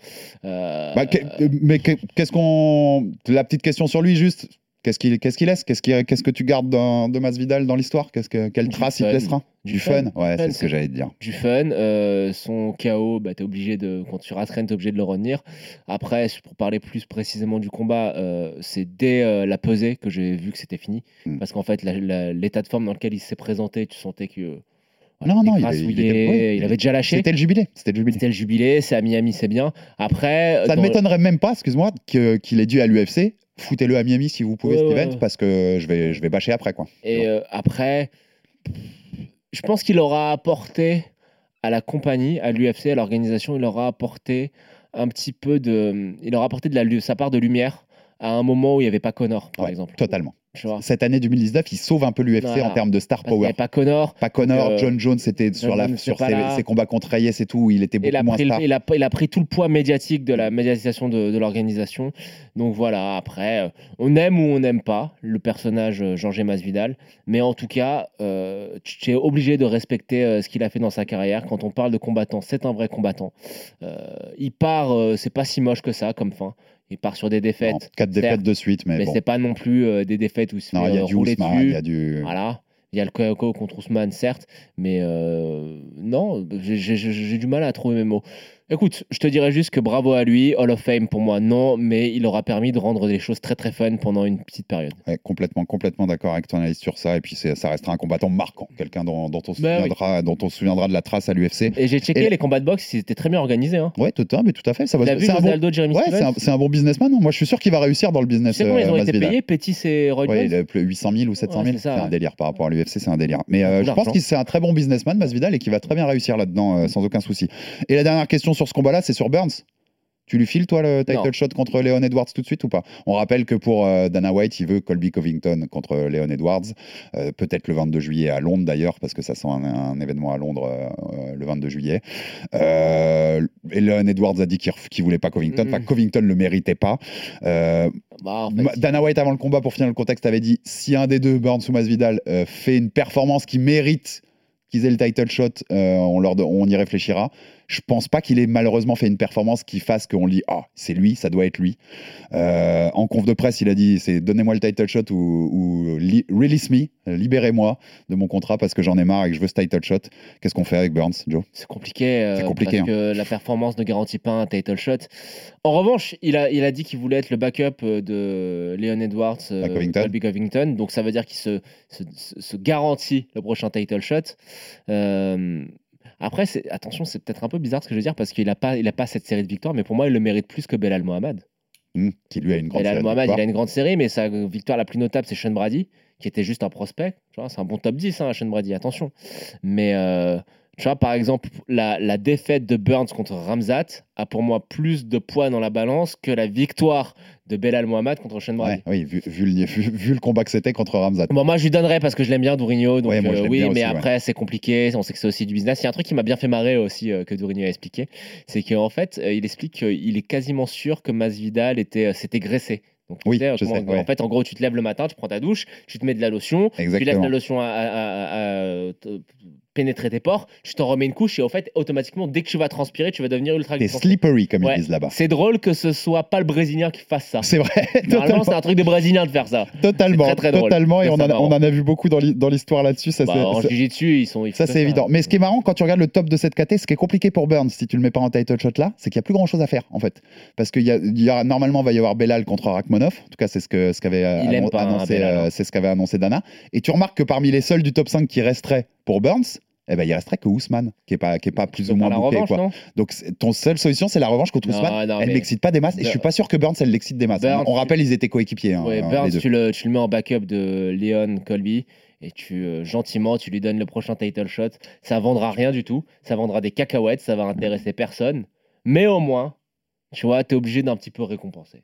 Speaker 2: Euh,
Speaker 1: Bah, que- euh, mais que- qu'est-ce qu'on. La petite question sur lui, juste. Qu'est-ce qu'il qu'est-ce qu'il laisse? Qu'est-ce qu'est-ce que tu gardes dans- de Masvidal dans l'histoire? Qu'est-ce que Quelle
Speaker 2: Du
Speaker 1: trace il te laissera?
Speaker 2: Du
Speaker 1: Du fun,
Speaker 2: fun.
Speaker 1: Ouais, c'est ce que j'allais te dire.
Speaker 2: du fun. euh, son KO, bah, t'es obligé de, quand tu rates t'es obligé de le retenir. Après, pour parler plus précisément du combat, euh, c'est dès euh, la pesée que j'ai vu que c'était fini.
Speaker 1: Mm.
Speaker 2: Parce qu'en fait, l'état de forme dans lequel il s'est présenté, tu sentais que
Speaker 1: Non, non, il, il était-
Speaker 2: avait déjà lâché.
Speaker 1: C'était le jubilé. C'était le jubilé.
Speaker 2: C'était le jubilé, c'est à Miami, c'est bien. Après,
Speaker 1: Ça ne
Speaker 2: dans-
Speaker 1: m'étonnerait même pas, excuse-moi, qu'il ait dit à l'UFC foutez-le à Miami si vous pouvez
Speaker 2: Ouais,
Speaker 1: parce que je vais, je vais bâcher après quoi.
Speaker 2: Et euh, après, je pense qu'il aura apporté à la compagnie, à l'UFC, à l'organisation, il aura apporté un petit peu de, il aura apporté de la, sa part de lumière à un moment où il n'y avait pas Connor, par
Speaker 1: Ouais,
Speaker 2: exemple.
Speaker 1: Totalement. Cette année 2019, il sauve un peu l'UFC
Speaker 2: Voilà.
Speaker 1: en termes de star power.
Speaker 2: avait pas Connor.
Speaker 1: Pas Connor,
Speaker 2: euh,
Speaker 1: John Jones, c'était sur, la,
Speaker 2: Jones,
Speaker 1: sur ses, combats contre Reyes et tout, il était
Speaker 2: Il
Speaker 1: beaucoup moins
Speaker 2: le-
Speaker 1: star.
Speaker 2: il, a, il a pris tout le poids médiatique de la médiatisation de, de l'organisation. Donc voilà, après, euh, on aime ou on n'aime pas le personnage euh, Jorge Masvidal. Mais en tout cas, euh, tu es obligé de respecter euh, ce qu'il a fait dans sa carrière. Quand on parle de combattant, c'est un vrai combattant. Euh, il part, c'est pas si moche que ça comme fin. Il part sur des
Speaker 1: Non,
Speaker 2: défaites.
Speaker 1: quatre défaites de suite, mais,
Speaker 2: mais
Speaker 1: bon.
Speaker 2: c'est pas non plus euh, des défaites où il se
Speaker 1: Non,
Speaker 2: fait
Speaker 1: il y a
Speaker 2: euh,
Speaker 1: du
Speaker 2: rouler
Speaker 1: Ousmane,
Speaker 2: dessus.
Speaker 1: il y a du.
Speaker 2: Voilà. Il y a le KO contre Ousmane, certes, mais euh, non, j'ai du mal à trouver mes mots. Écoute, je te dirais juste que bravo à lui, Hall of Fame pour moi, non, mais il aura permis de rendre des choses très très fun pendant une petite période.
Speaker 1: Ouais, complètement, complètement d'accord avec ton analyse sur ça. Et puis c'est- ça restera un combattant marquant, quelqu'un dont, dont on se
Speaker 2: Bah oui.
Speaker 1: souviendra, dont on se souviendra de la trace à l'UFC.
Speaker 2: Et j'ai checké
Speaker 1: Et-
Speaker 2: les combats de boxe, ils étaient très bien organisés. Hein.
Speaker 1: Ouais, tout, mais tout à fait. Ça va. C'est un bon.
Speaker 2: Aldo, Jeremy
Speaker 1: Ouais, c'est un, c'est un bon businessman. hein. Moi, je suis sûr qu'il va réussir dans le business.
Speaker 2: combien ils
Speaker 1: euh,
Speaker 2: ont été
Speaker 1: Masvidal.
Speaker 2: payés, Pétis et Roy
Speaker 1: Ouais, il a plus 800 000 ou 700
Speaker 2: Ouais,
Speaker 1: 000.
Speaker 2: c'est
Speaker 1: c'est un délire par rapport à l'UFC, c'est un délire. Mais euh, je pense qu'il c'est un très bon businessman, Masvidal, et qu'il va très bien réussir là-dedans euh, sans aucun souci. Et la dernière question sur ce combat-là, c'est sur Burns. Tu lui files, toi, le title
Speaker 2: Non.
Speaker 1: shot contre Leon Edwards tout de suite ou pas? On rappelle que pour euh, Dana White, il veut Colby Covington contre Leon Edwards. Euh, Peut-être le 22 juillet à Londres d'ailleurs, parce que ça sent un, un événement à Londres euh, le 22 juillet. Et Leon Edwards a dit qu'il qu'il voulait pas Covington. Enfin,
Speaker 2: Mhm.
Speaker 1: Covington le méritait pas.
Speaker 2: Bah, en fait,
Speaker 1: Ma- Dana White avant le combat pour finir le contexte avait dit si un des deux Burns ou Masvidal fait une performance qui mérite qu'ils aient le title shot on, leur, on y réfléchira je pense pas qu'il ait malheureusement fait une performance qui fasse qu'on lit ah c'est lui ça doit être lui Euh, en conf de presse il a dit c'est donnez-moi le title shot ou, release me libérez-moi de mon contrat parce que j'en ai marre et que je veux ce title shot qu'est-ce qu'on fait avec Burns Joe?
Speaker 2: C'est compliqué, euh,
Speaker 1: C'est compliqué, hein.
Speaker 2: parce que la performance ne garantit pas un title shot. En revanche, il a, il a dit qu'il voulait être le backup euh, de Leon Edwards, euh,
Speaker 1: Covington.
Speaker 2: Colby Covington. Donc ça veut dire qu'il se, se, se- se garantit le prochain title shot. Euh, après, attention, c'est peut-être un peu bizarre ce que je veux dire parce qu'il n'a pas, il a pas cette série de victoires, mais pour moi, il le mérite plus que Belal Mohamed.
Speaker 1: Hmm, qui lui a une grande
Speaker 2: Belal
Speaker 1: série
Speaker 2: Mohamed, il a une grande série, mais sa victoire la plus notable, c'est Sean Brady, qui était juste un prospect. C'est un bon top 10, hein, Sean Brady, attention. Mais euh, tu vois, par exemple, la, la défaite de Burns contre Ramzat a pour moi plus de poids dans la balance que la victoire de Belal Mohamed contre Sean Brady.
Speaker 1: Ouais, oui vu, vu le, vu- vu le combat que c'était contre Ramzat
Speaker 2: Bon, moi, je lui donnerais parce que je l'aime bien, Dourigno. Donc,
Speaker 1: Ouais, moi, je
Speaker 2: euh, oui, mais
Speaker 1: aussi, ouais.
Speaker 2: après, c'est compliqué. On sait que c'est aussi du business. Il y a un truc qui m'a bien fait marrer aussi, euh, que Dourigno a expliqué. C'est qu'en fait, euh, il explique qu'il est quasiment sûr que Masvidal était, s'était graissé. Donc,
Speaker 1: Oui,
Speaker 2: sais,
Speaker 1: je sais, ouais.
Speaker 2: En fait, en gros, tu te lèves le matin, tu prends ta douche, tu te mets de la lotion, tu laisses
Speaker 1: exactement
Speaker 2: la lotion à, pénétrer tes pores, tu t'en remets une couche et en fait, automatiquement, dès que tu vas transpirer, tu vas devenir ultra
Speaker 1: t'es slippery comme
Speaker 2: Ouais.
Speaker 1: ils disent là-bas
Speaker 2: C'est drôle que ce soit pas le Brésilien qui fasse ça.
Speaker 1: c'est vrai (laughs)
Speaker 2: Normalement,
Speaker 1: totalement.
Speaker 2: c'est un truc de Brésilien de faire ça. (laughs)
Speaker 1: Totalement,
Speaker 2: C'est très, très drôle.
Speaker 1: totalement, et on, en a, on
Speaker 2: marrant.
Speaker 1: en a vu beaucoup dans l'hi- dans l'histoire là-dessus. Ça,
Speaker 2: Bah,
Speaker 1: c'est-
Speaker 2: en jiu-jitsu, ils sont. ils
Speaker 1: ça, c'est évident. Mais ce qui est marrant quand tu regardes le top de cette KT, ce qui est compliqué pour Burns, si tu le mets pas en title shot là, c'est qu'il y a plus grand chose à faire en fait. Parce qu'il y a, y normalement, il va y avoir Belal contre Rachmonov. En tout cas, c'est ce qu'avait euh, annon- annoncé,
Speaker 2: hein.
Speaker 1: euh, c'est ce qu'avait annoncé Dana. Et tu remarques que parmi les seuls du top 5 qui resteraient pour Burns, eh ben, il resterait que Ousmane, qui est pas, qui est pas plus ou moins
Speaker 2: revanche,
Speaker 1: quoi.
Speaker 2: non
Speaker 1: Donc, ton seule solution, c'est la revanche contre
Speaker 2: Non,
Speaker 1: Ousmane.
Speaker 2: non,
Speaker 1: elle
Speaker 2: mais-
Speaker 1: n'excite pas des masses. Et je suis pas sûr que Burns, elle l'excite des masses.
Speaker 2: Burns,
Speaker 1: on rappelle, ils étaient coéquipiers. hein,
Speaker 2: Ouais,
Speaker 1: euh,
Speaker 2: Burns, tu le, tu le mets en backup de Leon Colby et tu euh, gentiment tu lui donnes le prochain title shot. Ça vendra rien du tout, ça vendra des cacahuètes, ça va intéresser personne. Mais au moins, tu vois, t'es obligé d'un petit peu récompenser.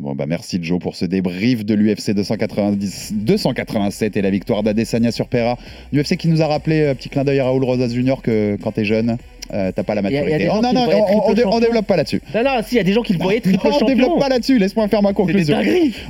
Speaker 1: Bon, bah merci Joe pour ce débrief de l'UFC 290, 287 et la victoire d'Adesanya sur Pera. L'UFC qui nous a rappelé, euh, petit clin d'œil Raoul Rosas Jr., que quand t'es jeune, euh, t'as pas la maturité. Oh, non, non, on, on on développe pas là-dessus.
Speaker 2: Non, non, si, il y a des gens qui le voyaient (laughs) triple
Speaker 1: Non, on
Speaker 2: champion.
Speaker 1: développe pas là-dessus, laisse-moi faire ma conclusion.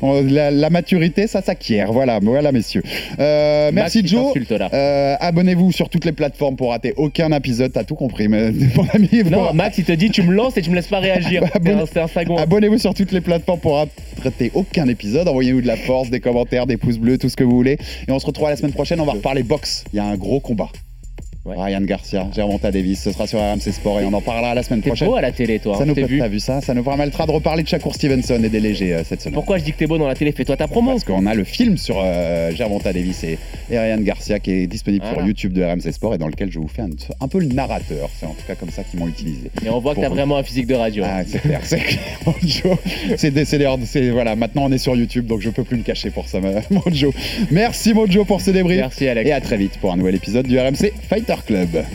Speaker 1: On- la, la maturité, ça s'acquiert. Voilà, voilà, messieurs. Euh, merci Joe. Euh, Abonnez-vous sur toutes les plateformes pour rater aucun épisode. T'as tout compris, mais (laughs) mon ami.
Speaker 2: Non,
Speaker 1: pour-
Speaker 2: Max, il te dit tu me lances et tu me laisses pas réagir. (laughs)
Speaker 1: Bah, abonne-
Speaker 2: C'est un second.
Speaker 1: Abonnez-vous sur toutes les plateformes pour rater aucun épisode. Envoyez-nous de la force, des commentaires, des pouces bleus, tout ce que vous voulez. Et on se retrouve la semaine prochaine. On va reparler boxe. Il y a un gros combat. Ryan Garcia, Gervonta Davis, ce sera sur RMC Sport et on en parlera la semaine
Speaker 2: T'es
Speaker 1: prochaine.
Speaker 2: beau à la télé, toi.
Speaker 1: Ça
Speaker 2: hein,
Speaker 1: nous
Speaker 2: je t'ai vu.
Speaker 1: t'as vu ça? Ça nous permettra de reparler de Shakur Stevenson et des légers euh, cette semaine.
Speaker 2: Pourquoi je dis que t'es beau dans la télé? Fais-toi ta promo.
Speaker 1: Parce qu'on a le film sur euh, Gervonta Davis et, et Ryan Garcia qui est disponible sur
Speaker 2: Voilà.
Speaker 1: YouTube de RMC Sport et dans lequel je vous fais un, un peu le narrateur. C'est en tout cas comme ça qu'ils m'ont utilisé.
Speaker 2: Et on voit que t'as
Speaker 1: vous.
Speaker 2: vraiment un physique de radio.
Speaker 1: Ah, c'est clair, c'est clair, (laughs) mon Joe. C'est voilà, maintenant on est sur YouTube, donc je peux plus me cacher pour ça, (laughs) Joe. Merci, mon Joe, pour ce débrief.
Speaker 2: Merci, Alex.
Speaker 1: Et à très vite pour un nouvel épisode du RMC Fighter Club.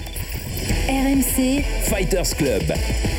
Speaker 6: RMC,
Speaker 7: Fighters Club.